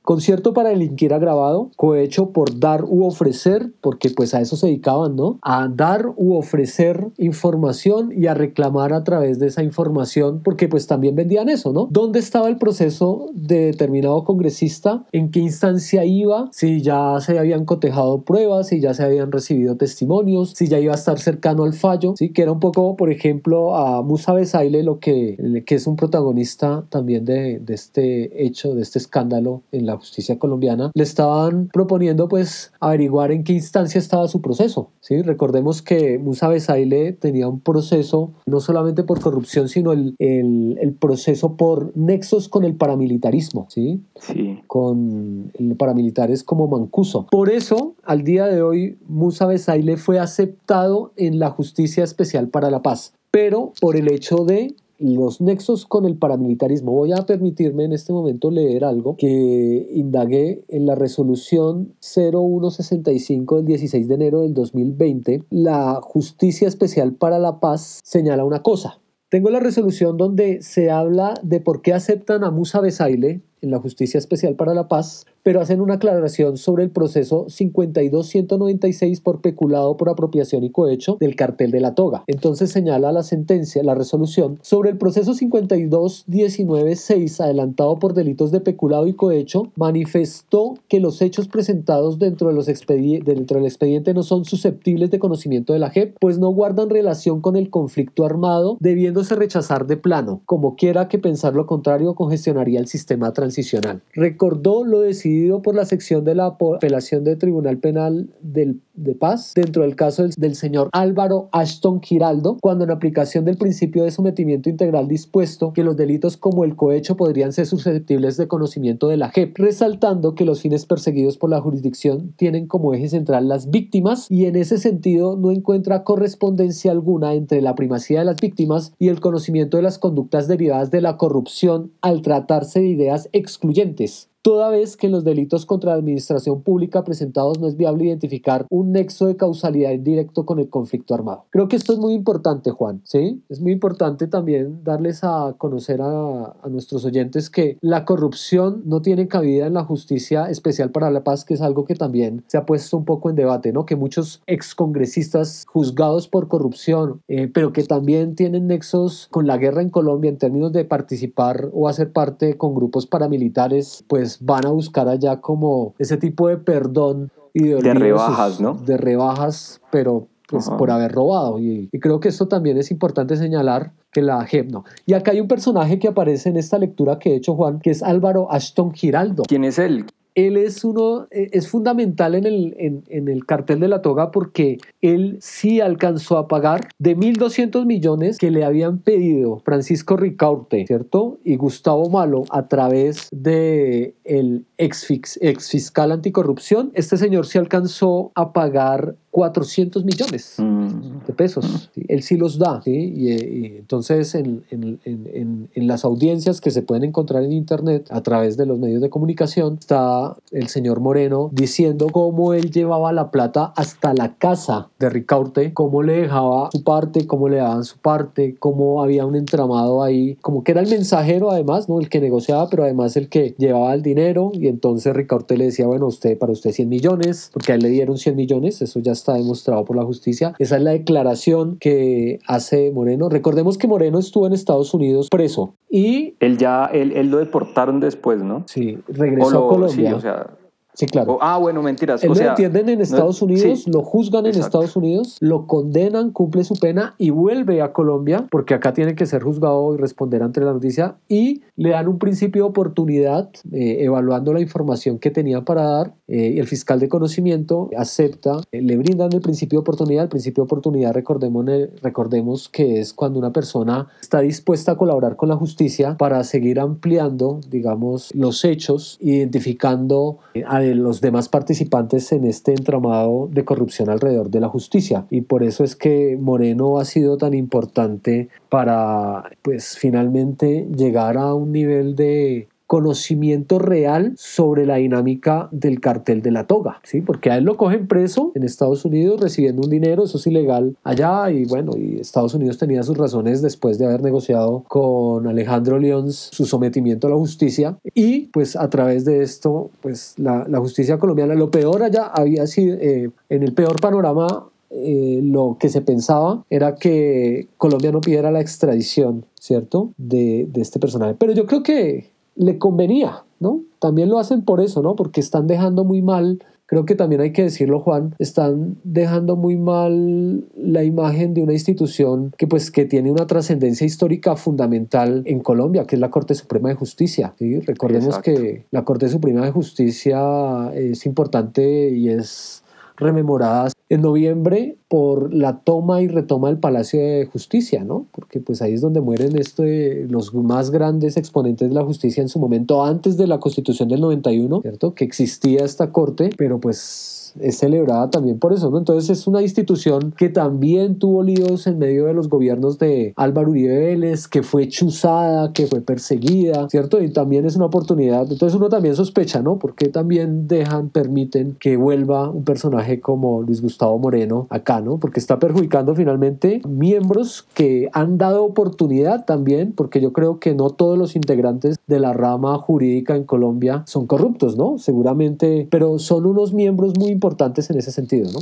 Concierto para delinquir agravado, cohecho por dar u ofrecer, porque pues a eso se dedicaban, ¿no? A dar u ofrecer información y a reclamar a través de esa información, porque pues también vendían eso, ¿no? ¿Dónde estaba el proceso de determinado congresista? ¿En qué instancia iba? Si ya se habían cotejado pruebas, si ya se habían recibido testimonios, si ya iba a estar cercano al fallo, ¿sí? Que era un poco, por ejemplo, a Musa Besaile, lo que, que es un protagonista también de, de este hecho, de este escándalo en la justicia colombiana, le estaban proponiendo pues averiguar en qué instancia estaba su proceso. ¿sí? Recordemos que Musa Besaile tenía un proceso no solamente por corrupción, sino el, el, el proceso por nexos con el paramilitarismo, ¿sí? Sí. con paramilitares como Mancuso. Por eso, al día de hoy, Musa Besaile fue aceptado en la Justicia Especial para la Paz pero por el hecho de los nexos con el paramilitarismo. Voy a permitirme en este momento leer algo que indagué en la resolución 0165 del 16 de enero del 2020. La Justicia Especial para la Paz señala una cosa. Tengo la resolución donde se habla de por qué aceptan a Musa Besaile en la Justicia Especial para la Paz, pero hacen una aclaración sobre el proceso 52196 por peculado por apropiación y cohecho del cartel de la toga. Entonces señala la sentencia, la resolución, sobre el proceso 52196 adelantado por delitos de peculado y cohecho, manifestó que los hechos presentados dentro, de los dentro del expediente no son susceptibles de conocimiento de la JEP, pues no guardan relación con el conflicto armado, debiéndose rechazar de plano. Como quiera que pensar lo contrario congestionaría el sistema transicional. Recordó lo decidido por la sección de la apelación del Tribunal Penal del, de Paz dentro del caso del, señor Álvaro Ashton Giraldo, cuando en aplicación del principio de sometimiento integral dispuesto que los delitos como el cohecho podrían ser susceptibles de conocimiento de la JEP, resaltando que los fines perseguidos por la jurisdicción tienen como eje central las víctimas y en ese sentido no encuentra correspondencia alguna entre la primacía de las víctimas y el conocimiento de las conductas derivadas de la corrupción al tratarse de ideas excluyentes toda vez que los delitos contra la administración pública presentados no es viable identificar un nexo de causalidad directo con el conflicto armado. Creo que esto es muy importante, Juan, ¿sí? Es muy importante también darles a conocer a, a nuestros oyentes que la corrupción no tiene cabida en la justicia especial para la paz, que es algo que también se ha puesto un poco en debate, ¿no? Que muchos excongresistas juzgados por corrupción, eh, pero que también tienen nexos con la guerra en Colombia en términos de participar o hacer parte con grupos paramilitares, pues pues, van a buscar allá como ese tipo de perdón y de, de rebajas, ¿no? De rebajas, pero pues por haber robado. Y, creo que esto también es importante señalar que la JEP no. Y acá hay un personaje que aparece en esta lectura que he hecho Juan, que es Álvaro Ashton Giraldo. ¿Quién es él? Él es uno, e, es fundamental en el, en, el cartel de la toga porque él sí alcanzó a pagar de 1.200 millones que le habían pedido Francisco Ricaurte, ¿cierto? Y Gustavo Malo a través de el ex, ex fiscal anticorrupción. Este señor sí alcanzó a pagar 400 millones mm. de pesos. Él sí los da. Y, entonces en, en, en, en, las audiencias que se pueden encontrar en Internet a través de los medios de comunicación está el señor Moreno diciendo cómo él llevaba la plata hasta la casa de Ricaurte, cómo le dejaba su parte, cómo le daban su parte, cómo había un entramado ahí, como que era el mensajero además, ¿no? el que negociaba, pero además el que llevaba el dinero y entonces Ricaurte le decía, bueno, usted para usted 100 millones, porque a él le dieron 100 millones, eso ya está demostrado por la justicia. Esa es la declaración que hace Moreno. Recordemos que Moreno estuvo en Estados Unidos preso y... Él ya, él, él lo deportaron después, ¿no? Sí, regresó a Colombia. Sí, o sea, Sí, claro. ah, bueno, mentiras. Él lo entienden en Estados Unidos, lo juzgan en Estados Unidos, lo condenan, cumple su pena y vuelve a Colombia, porque acá tiene que ser juzgado y responder ante la noticia, y le dan un principio de oportunidad, eh, evaluando la información que tenía para dar, eh, y el fiscal de conocimiento acepta, eh, le brindan el principio de oportunidad. El principio de oportunidad, recordemos, recordemos que es cuando una persona está dispuesta a colaborar con la justicia para seguir ampliando, digamos, los hechos, identificando a los demás participantes en este entramado de corrupción alrededor de la justicia. Y por eso es que Moreno ha sido tan importante para, pues, finalmente llegar a un nivel de conocimiento real sobre la dinámica del cartel de la toga, ¿sí? Porque a él lo cogen preso en Estados Unidos recibiendo un dinero, eso es ilegal allá y bueno, y Estados Unidos tenía sus razones después de haber negociado con Alejandro León su sometimiento a la justicia y pues a través de esto, pues la, justicia colombiana, lo peor allá había sido, eh, en el peor panorama eh, lo que se pensaba era que Colombia no pidiera la extradición, ¿cierto? De, este personaje. Pero yo creo que le convenía, ¿no? También lo hacen por eso, ¿no? Porque están dejando muy mal, creo que también hay que decirlo, Juan, están dejando muy mal la imagen de una institución que pues que tiene una trascendencia histórica fundamental en Colombia, que es la Corte Suprema de Justicia. ¿sí? Recordemos que la Corte Suprema de Justicia es importante y es rememorada en noviembre por la toma y retoma del Palacio de Justicia, ¿no? Porque pues ahí es donde mueren este, los más grandes exponentes de la justicia en su momento antes de la Constitución del 91, ¿cierto? Que existía esta corte, pero pues es celebrada también por eso, ¿no? Entonces es una institución que también tuvo líos en medio de los gobiernos de Álvaro Uribe Vélez, que fue chuzada, que fue perseguida, ¿cierto? Y también es una oportunidad. Entonces uno también sospecha, ¿no? Porque también dejan, permiten que vuelva un personaje como Luis Gustavo Moreno acá ¿no? Porque está perjudicando finalmente miembros que han dado oportunidad también, porque yo creo que no todos los integrantes de la rama jurídica en Colombia son corruptos, ¿no? Seguramente, pero son unos miembros muy importantes en ese sentido, ¿no?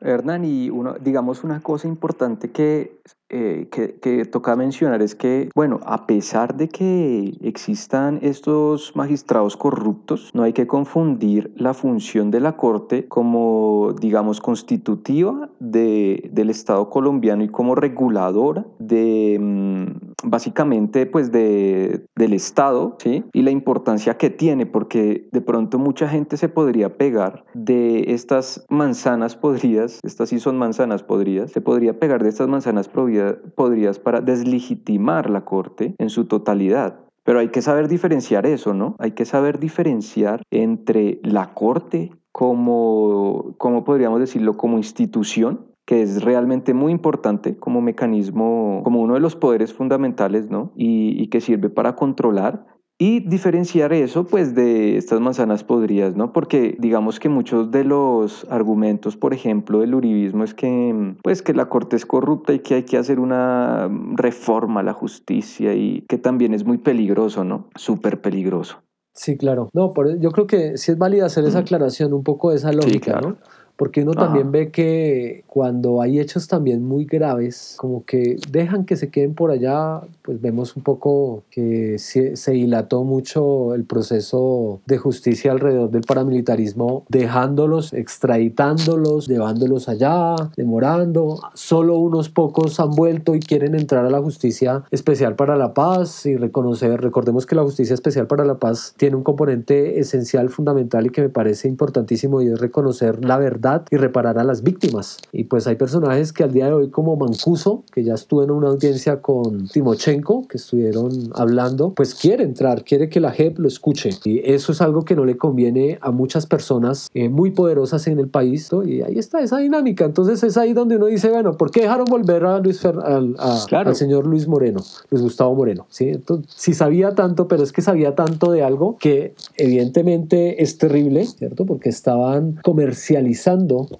Hernán, y uno, digamos una cosa importante que eh, que, toca mencionar es que, bueno, a pesar de que existan estos magistrados corruptos, no hay que confundir la función de la Corte como, digamos, constitutiva de, del Estado colombiano y como reguladora de, mm, básicamente, pues, de, del Estado, ¿sí? Y la importancia que tiene, porque de pronto mucha gente se podría pegar de estas manzanas podridas, estas sí son manzanas podridas, se podría pegar de estas manzanas podrías para deslegitimar la Corte en su totalidad. Pero hay que saber diferenciar eso, ¿no? Hay que saber diferenciar entre la Corte como, como podríamos decirlo, como institución, que es realmente muy importante como mecanismo, como uno de los poderes fundamentales, ¿no? Y que sirve para controlar y diferenciar eso pues de estas manzanas podridas, ¿no? Porque digamos que muchos de los argumentos, por ejemplo, del uribismo es que pues que la corte es corrupta y que hay que hacer una reforma a la justicia y que también es muy peligroso, ¿no? Súper peligroso. Sí, claro. No, por, yo creo que sí es válida hacer esa aclaración, un poco de esa lógica, ¿no? Porque uno también ve que cuando hay hechos también muy graves, como que dejan que se queden por allá, pues vemos un poco que se, se dilató mucho el proceso de justicia alrededor del paramilitarismo, dejándolos, extraditándolos, llevándolos allá, demorando. Solo unos pocos han vuelto y quieren entrar a la justicia especial para la paz y reconocer, recordemos que la justicia especial para la paz tiene un componente esencial, fundamental y que me parece importantísimo y es reconocer la verdad y reparar a las víctimas. Y pues hay personajes que al día de hoy como Mancuso, que ya estuvo en una audiencia con Timochenko, que estuvieron hablando, pues quiere entrar, quiere que la JEP lo escuche. Y eso es algo que no le conviene a muchas personas eh, muy poderosas en el país. Y ahí está esa dinámica. Entonces es ahí donde uno dice, bueno, ¿por qué dejaron volver a Luis al, al señor Luis Moreno, Luis Gustavo Moreno? ¿sí? Entonces, si sabía tanto, pero es que sabía tanto de algo que evidentemente es terrible, ¿cierto? Porque estaban comercializando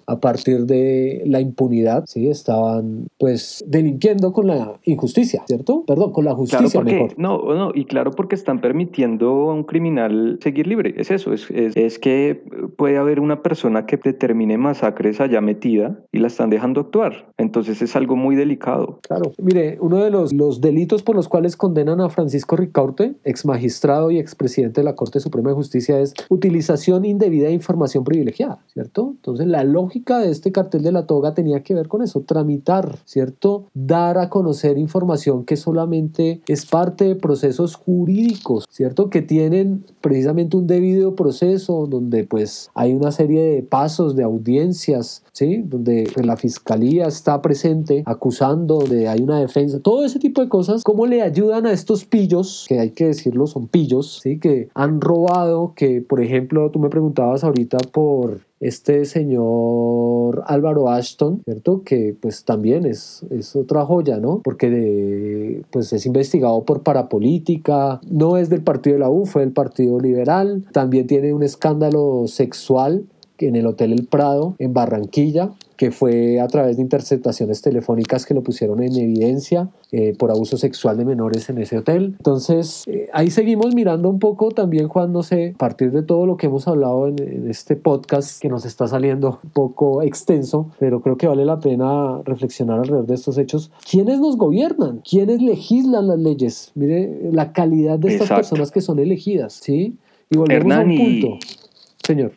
a partir de la impunidad, ¿sí? Estaban pues delinquiendo con la injusticia, ¿cierto? Perdón, con la justicia mejor. No, no, y claro porque están permitiendo a un criminal seguir libre, es eso, es, es, que puede haber una persona que determine masacres allá metida y la están dejando actuar, entonces es algo muy delicado. Claro, mire, uno de los, los delitos por los cuales condenan a Francisco Ricaurte, ex magistrado y expresidente de la Corte Suprema de Justicia, es utilización indebida de información privilegiada, ¿cierto? Entonces la lógica de este cartel de la toga tenía que ver con eso, tramitar, ¿cierto? Dar a conocer información que solamente es parte de procesos jurídicos, ¿cierto? Que tienen precisamente un debido proceso donde pues hay una serie de pasos, de audiencias, ¿sí? Donde pues, la fiscalía está presente acusando, de hay una defensa, todo ese tipo de cosas, ¿cómo le ayudan a estos pillos, que hay que decirlo, son pillos, ¿sí? Que han robado, que por ejemplo, tú me preguntabas ahorita por este señor Álvaro Ashton, ¿cierto? Que pues también es, es otra joya, ¿no? Porque pues es investigado por parapolítica, no es del partido de la U, fue del Partido Liberal, también tiene un escándalo sexual en el Hotel El Prado, en Barranquilla, que fue a través de interceptaciones telefónicas que lo pusieron en evidencia eh, por abuso sexual de menores en ese hotel. Entonces, eh, ahí seguimos mirando un poco también, Juan, no sé, a partir de todo lo que hemos hablado en, en, este podcast que nos está saliendo un poco extenso, pero creo que vale la pena reflexionar alrededor de estos hechos. ¿Quiénes nos gobiernan? ¿Quiénes legislan las leyes? Mire la calidad de estas personas que son elegidas, ¿sí? Y volvemos a un punto. Señor.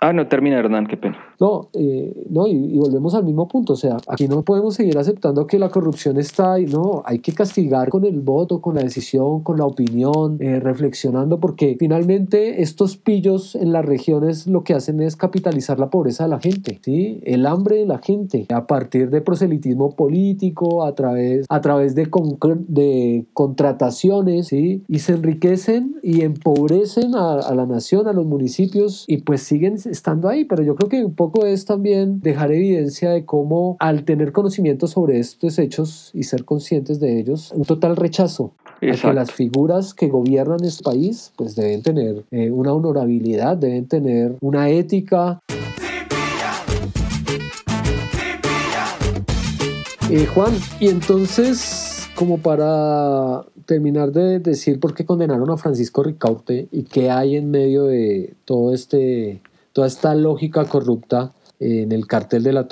Ah, no, termina Hernán, qué pena. No, eh, no y, volvemos al mismo punto, o sea, aquí no podemos seguir aceptando que la corrupción está ahí, no, hay que castigar con el voto, con la decisión, con la opinión, eh, reflexionando, porque finalmente estos pillos en las regiones lo que hacen es capitalizar la pobreza de la gente, ¿sí? El hambre de la gente, a partir de proselitismo político, a través, a través de, de contrataciones, ¿sí? Y se enriquecen y empobrecen a, a la nación, a los municipios, y pues siguen estando ahí, pero yo creo que un poco es también dejar evidencia de cómo al tener conocimiento sobre estos hechos y ser conscientes de ellos, un total rechazo a que las figuras que gobiernan este país pues deben tener eh, una honorabilidad, deben tener una ética. Eh, Juan, y entonces, como para terminar de decir por qué condenaron a Francisco Ricaurte y qué hay en medio de todo este, toda esta lógica corrupta en el cartel de la,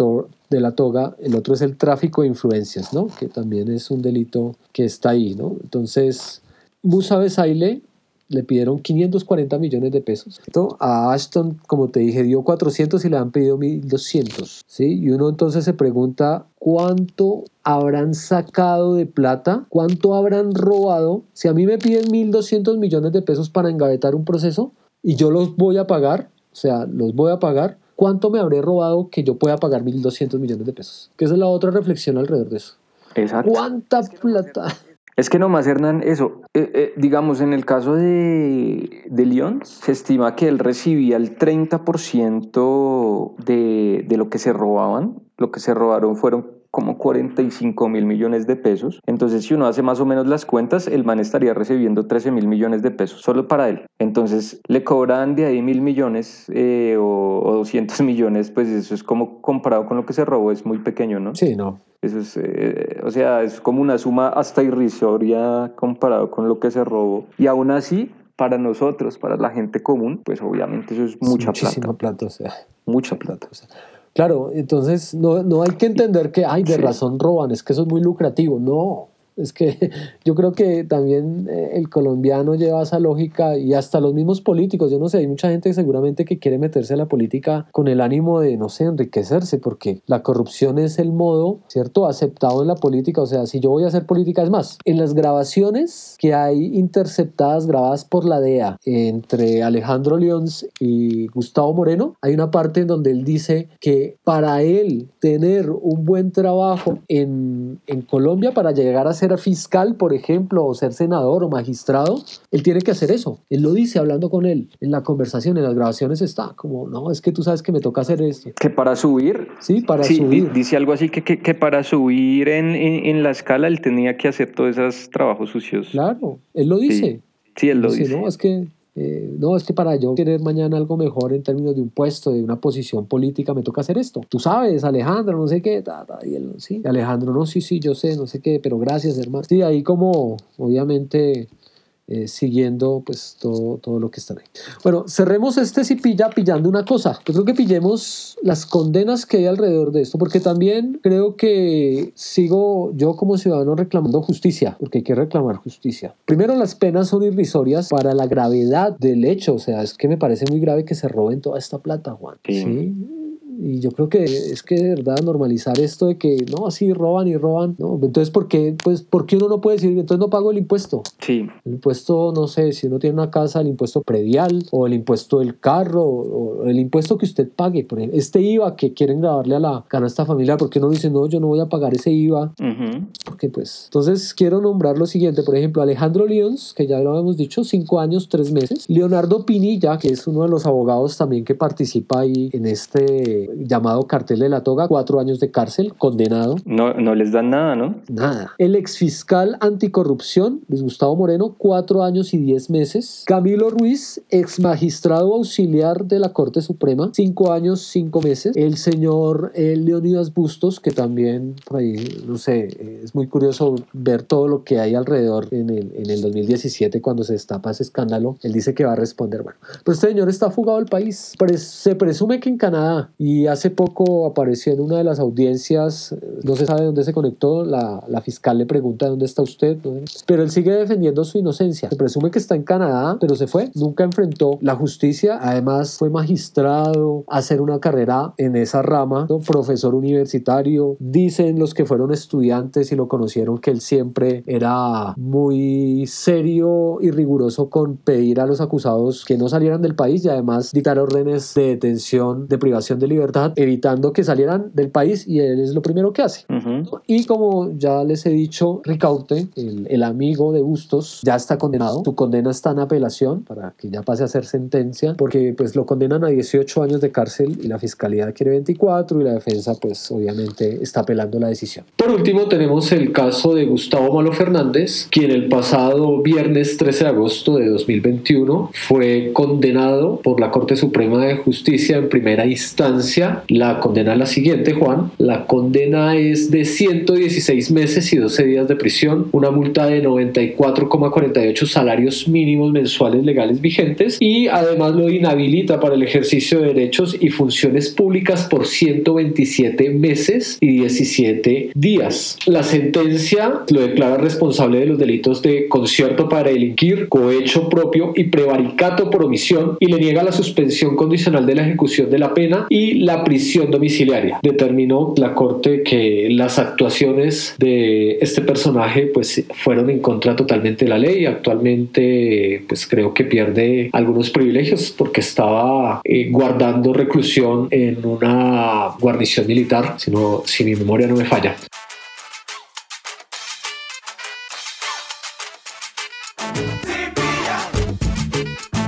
de la toga, el otro es el tráfico de influencias, ¿no? que también es un delito que está ahí. ¿no? Entonces, Musa Besaile le pidieron 540 millones de pesos. A Ashton, como te dije, dio 400 y le han pedido 1200. ¿sí? Y uno entonces se pregunta cuánto habrán sacado de plata, cuánto habrán robado. Si a mí me piden 1200 millones de pesos para engavetar un proceso y yo los voy a pagar, o sea, los voy a pagar, ¿cuánto me habré robado que yo pueda pagar 1.200 millones de pesos? Que esa es la otra reflexión alrededor de eso. Exacto. ¿Cuánta plata? Es que nomás, Hernán, eso, eh, eh, digamos, en el caso de, de León, se estima que él recibía el 30% de, de lo que se robaban. Lo que se robaron fueron como 45 mil millones de pesos. Entonces, si uno hace más o menos las cuentas, el man estaría recibiendo 13 mil millones de pesos solo para él. Entonces, le cobran de ahí mil millones eh, o, o, 200 millones, pues eso es como comparado con lo que se robó, es muy pequeño, ¿no? Sí, no. Eso es, eh, o sea, es como una suma hasta irrisoria comparado con lo que se robó. Y aún así, para nosotros, para la gente común, pues obviamente eso es mucha es muchísima plata. plata. o sea. Mucha plata. O sea, Claro, entonces no, no hay que entender que, ay, de razón roban, es que eso es muy lucrativo. No, es que yo creo que también eh, el colombiano lleva esa lógica y hasta los mismos políticos, yo no sé, hay mucha gente seguramente que quiere meterse a la política con el ánimo de, no sé, enriquecerse, porque la corrupción es el modo, ¿cierto?, aceptado en la política. O sea, si yo voy a hacer política, es más, en las grabaciones que hay interceptadas, grabadas por la DEA entre Alejandro Leons y Gustavo Moreno, hay una parte en donde él dice que para él tener un buen trabajo en, en Colombia, para llegar a ser ser fiscal, por ejemplo, o ser senador o magistrado, él tiene que hacer eso. Él lo dice hablando con él. En la conversación, en las grabaciones está como, no, es que tú sabes que me toca hacer esto. Que para subir. Sí, para sí, subir. Dice algo así que, que, que para subir en, en, en, la escala él tenía que hacer todos esos trabajos sucios. Claro, él lo dice. Sí, sí él lo dice. dice. No, es que eh, no, es que para yo querer mañana algo mejor en términos de un puesto, de una posición política, me toca hacer esto. Tú sabes, Alejandro, no sé qué, y él, sí, Alejandro, no, sí, sí, yo sé, no sé qué, pero gracias, hermano. Sí, ahí como, obviamente, eh, siguiendo pues todo, todo lo que está ahí. Bueno, cerremos este si pilla pillando una cosa. Yo creo que pillemos las condenas que hay alrededor de esto, porque también creo que sigo yo como ciudadano reclamando justicia, porque hay que reclamar justicia. Primero, las penas son irrisorias para la gravedad del hecho, o sea, es que me parece muy grave que se roben toda esta plata, Juan. Sí. ¿Sí? Y yo creo que es que de verdad normalizar esto de que no, así roban y roban. No, entonces, ¿por qué, pues, ¿por qué uno no puede decir, entonces no pago el impuesto? Sí. El impuesto, no sé, si uno tiene una casa, el impuesto predial o el impuesto del carro o el impuesto que usted pague. Por ejemplo, este IVA que quieren grabarle a la canasta familiar, ¿por qué uno dice, no, yo no voy a pagar ese IVA? Uh -huh. Porque pues, entonces quiero nombrar lo siguiente, por ejemplo, Alejandro Leons, que ya lo habíamos dicho, cinco años, tres meses. Leonardo Pinilla, que es uno de los abogados también que participa ahí en este llamado cartel de la toga, cuatro años de cárcel, condenado. No, no les dan nada, ¿no? Nada. El exfiscal anticorrupción, Luis Gustavo Moreno, cuatro años y diez meses. Camilo Ruiz, ex magistrado auxiliar de la Corte Suprema, cinco años, cinco meses. El señor eh, Leonidas Bustos, que también, por ahí, no sé, es muy curioso ver todo lo que hay alrededor en el, en el 2017 cuando se destapa ese escándalo. Él dice que va a responder. Bueno, pero este señor está fugado del país. Se presume que en Canadá y hace poco apareció en una de las audiencias, no se sabe dónde se conectó, la, la fiscal le pregunta dónde está usted, pero él sigue defendiendo su inocencia. Se presume que está en Canadá, pero se fue, nunca enfrentó la justicia, además fue magistrado, a hacer una carrera en esa rama, ¿no? profesor universitario, dicen los que fueron estudiantes y lo conocieron que él siempre era muy serio y riguroso con pedir a los acusados que no salieran del país y además dictar órdenes de detención, de privación de libertad, evitando que salieran del país y él es lo primero que hace. Uh -huh. Y como ya les he dicho, Ricaute, el, el, amigo de Bustos, ya está condenado. Su condena está en apelación para que ya pase a ser sentencia, porque pues lo condenan a 18 años de cárcel y la fiscalía quiere 24 y la defensa pues obviamente está apelando la decisión. Por último tenemos el caso de Gustavo Malo Fernández, quien el pasado viernes 13 de agosto de 2021 fue condenado por la Corte Suprema de Justicia en primera instancia la condena la siguiente, Juan. La condena es de 116 meses y 12 días de prisión, una multa de 94,48 salarios mínimos mensuales legales vigentes y además lo inhabilita para el ejercicio de derechos y funciones públicas por 127 meses y 17 días. La sentencia lo declara responsable de los delitos de concierto para delinquir, cohecho propio y prevaricato por omisión y le niega la suspensión condicional de la ejecución de la pena y la prisión domiciliaria. Determinó la Corte que las actuaciones de este personaje pues fueron en contra totalmente de la ley. Actualmente pues creo que pierde algunos privilegios porque estaba eh, guardando reclusión en una guarnición militar, si, si mi memoria no me falla.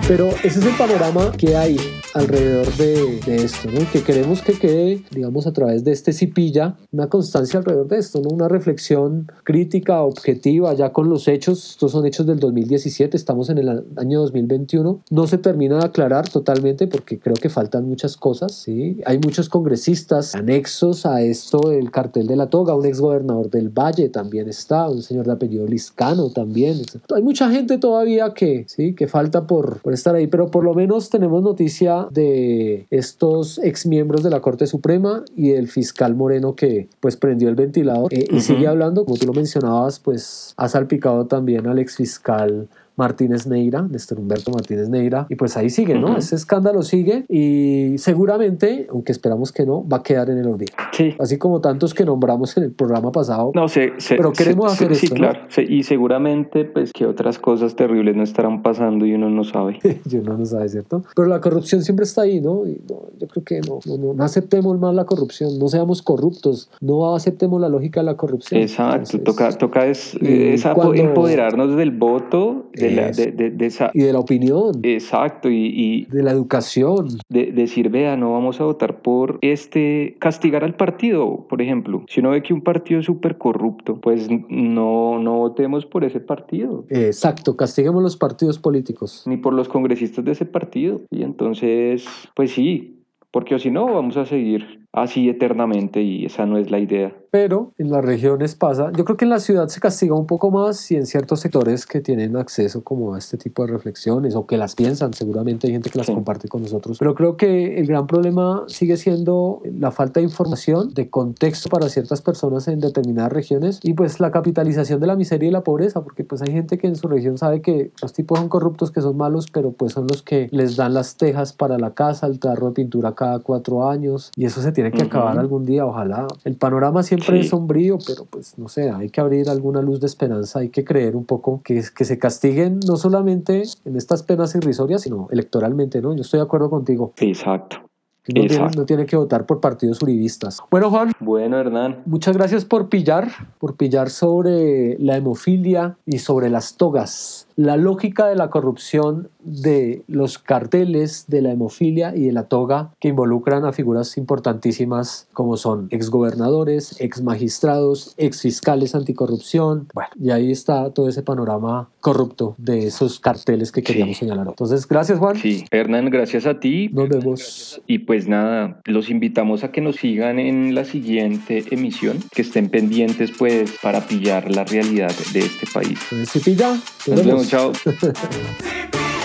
Pero ese es el panorama que hay alrededor de, esto, ¿no? Que queremos que quede, digamos, a través de este cipilla, una constancia alrededor de esto, ¿no? Una reflexión crítica, objetiva, ya con los hechos. Estos son hechos del 2017, estamos en el año 2021. No se termina de aclarar totalmente porque creo que faltan muchas cosas, ¿sí? Hay muchos congresistas anexos a esto el cartel de la toga, un exgobernador del Valle también está, un señor de apellido Liscano también. Hay mucha gente todavía que, ¿sí? Que falta por, por estar ahí, pero por lo menos tenemos noticia de estos ex miembros de la Corte Suprema y el fiscal Moreno que pues prendió el ventilador eh, y sigue hablando, como tú lo mencionabas, pues ha salpicado también al ex fiscal Martínez Neira, Néstor Humberto Martínez Neira, y pues ahí sigue, ¿no? Ese escándalo sigue y seguramente, aunque esperamos que no, va a quedar en el olvido. Sí. Así como tantos que nombramos en el programa pasado. No, sé, pero queremos hacer esto. Sí, claro. Y seguramente, pues, que otras cosas terribles no estarán pasando y uno no sabe. y uno no sabe, ¿cierto? Pero la corrupción siempre está ahí, ¿no? Y yo creo que no, no, no, aceptemos más la corrupción, no seamos corruptos, no aceptemos la lógica de la corrupción. Exacto, toca, toca es, empoderarnos del voto de, esa... Y de la opinión. Exacto, y... de la educación. De, decir, vea, no vamos a votar por este, castigar al partido, por ejemplo. Si uno ve que un partido es súper corrupto, pues no, no votemos por ese partido. Exacto, castiguemos los partidos políticos. Ni por los congresistas de ese partido. Y entonces, pues sí, porque si no, vamos a seguir así eternamente y esa no es la idea pero en las regiones pasa. Yo creo que en la ciudad se castiga un poco más y en ciertos sectores que tienen acceso como a este tipo de reflexiones o que las piensan, seguramente hay gente que las comparte con nosotros. Pero creo que el gran problema sigue siendo la falta de información, de contexto para ciertas personas en determinadas regiones y pues la capitalización de la miseria y la pobreza, porque pues hay gente que en su región sabe que los tipos son corruptos, que son malos, pero pues son los que les dan las tejas para la casa, el tarro de pintura cada cuatro años y eso se tiene que acabar algún día, ojalá. El panorama siempre es sombrío, pero pues no sé, hay que abrir alguna luz de esperanza, hay que creer un poco que, que se castiguen no solamente en estas penas irrisorias, sino electoralmente, ¿no? Yo estoy de acuerdo contigo. Exacto. No tiene, no tiene, que votar por partidos uribistas. Bueno, Juan. Bueno, Hernán. Muchas gracias por pillar, por pillar sobre la hemofilia y sobre las togas la lógica de la corrupción de los carteles de la hemofilia y de la toga que involucran a figuras importantísimas como son exgobernadores, exmagistrados, exfiscales anticorrupción. Bueno, y ahí está todo ese panorama corrupto de esos carteles que queríamos señalar. Entonces, gracias Juan. Sí, Hernán, gracias a ti. Nos vemos. Y pues nada, los invitamos a que nos sigan en la siguiente emisión, que estén pendientes pues para pillar la realidad de este país. Entonces, pilla. Nos, vemos. んちゃう。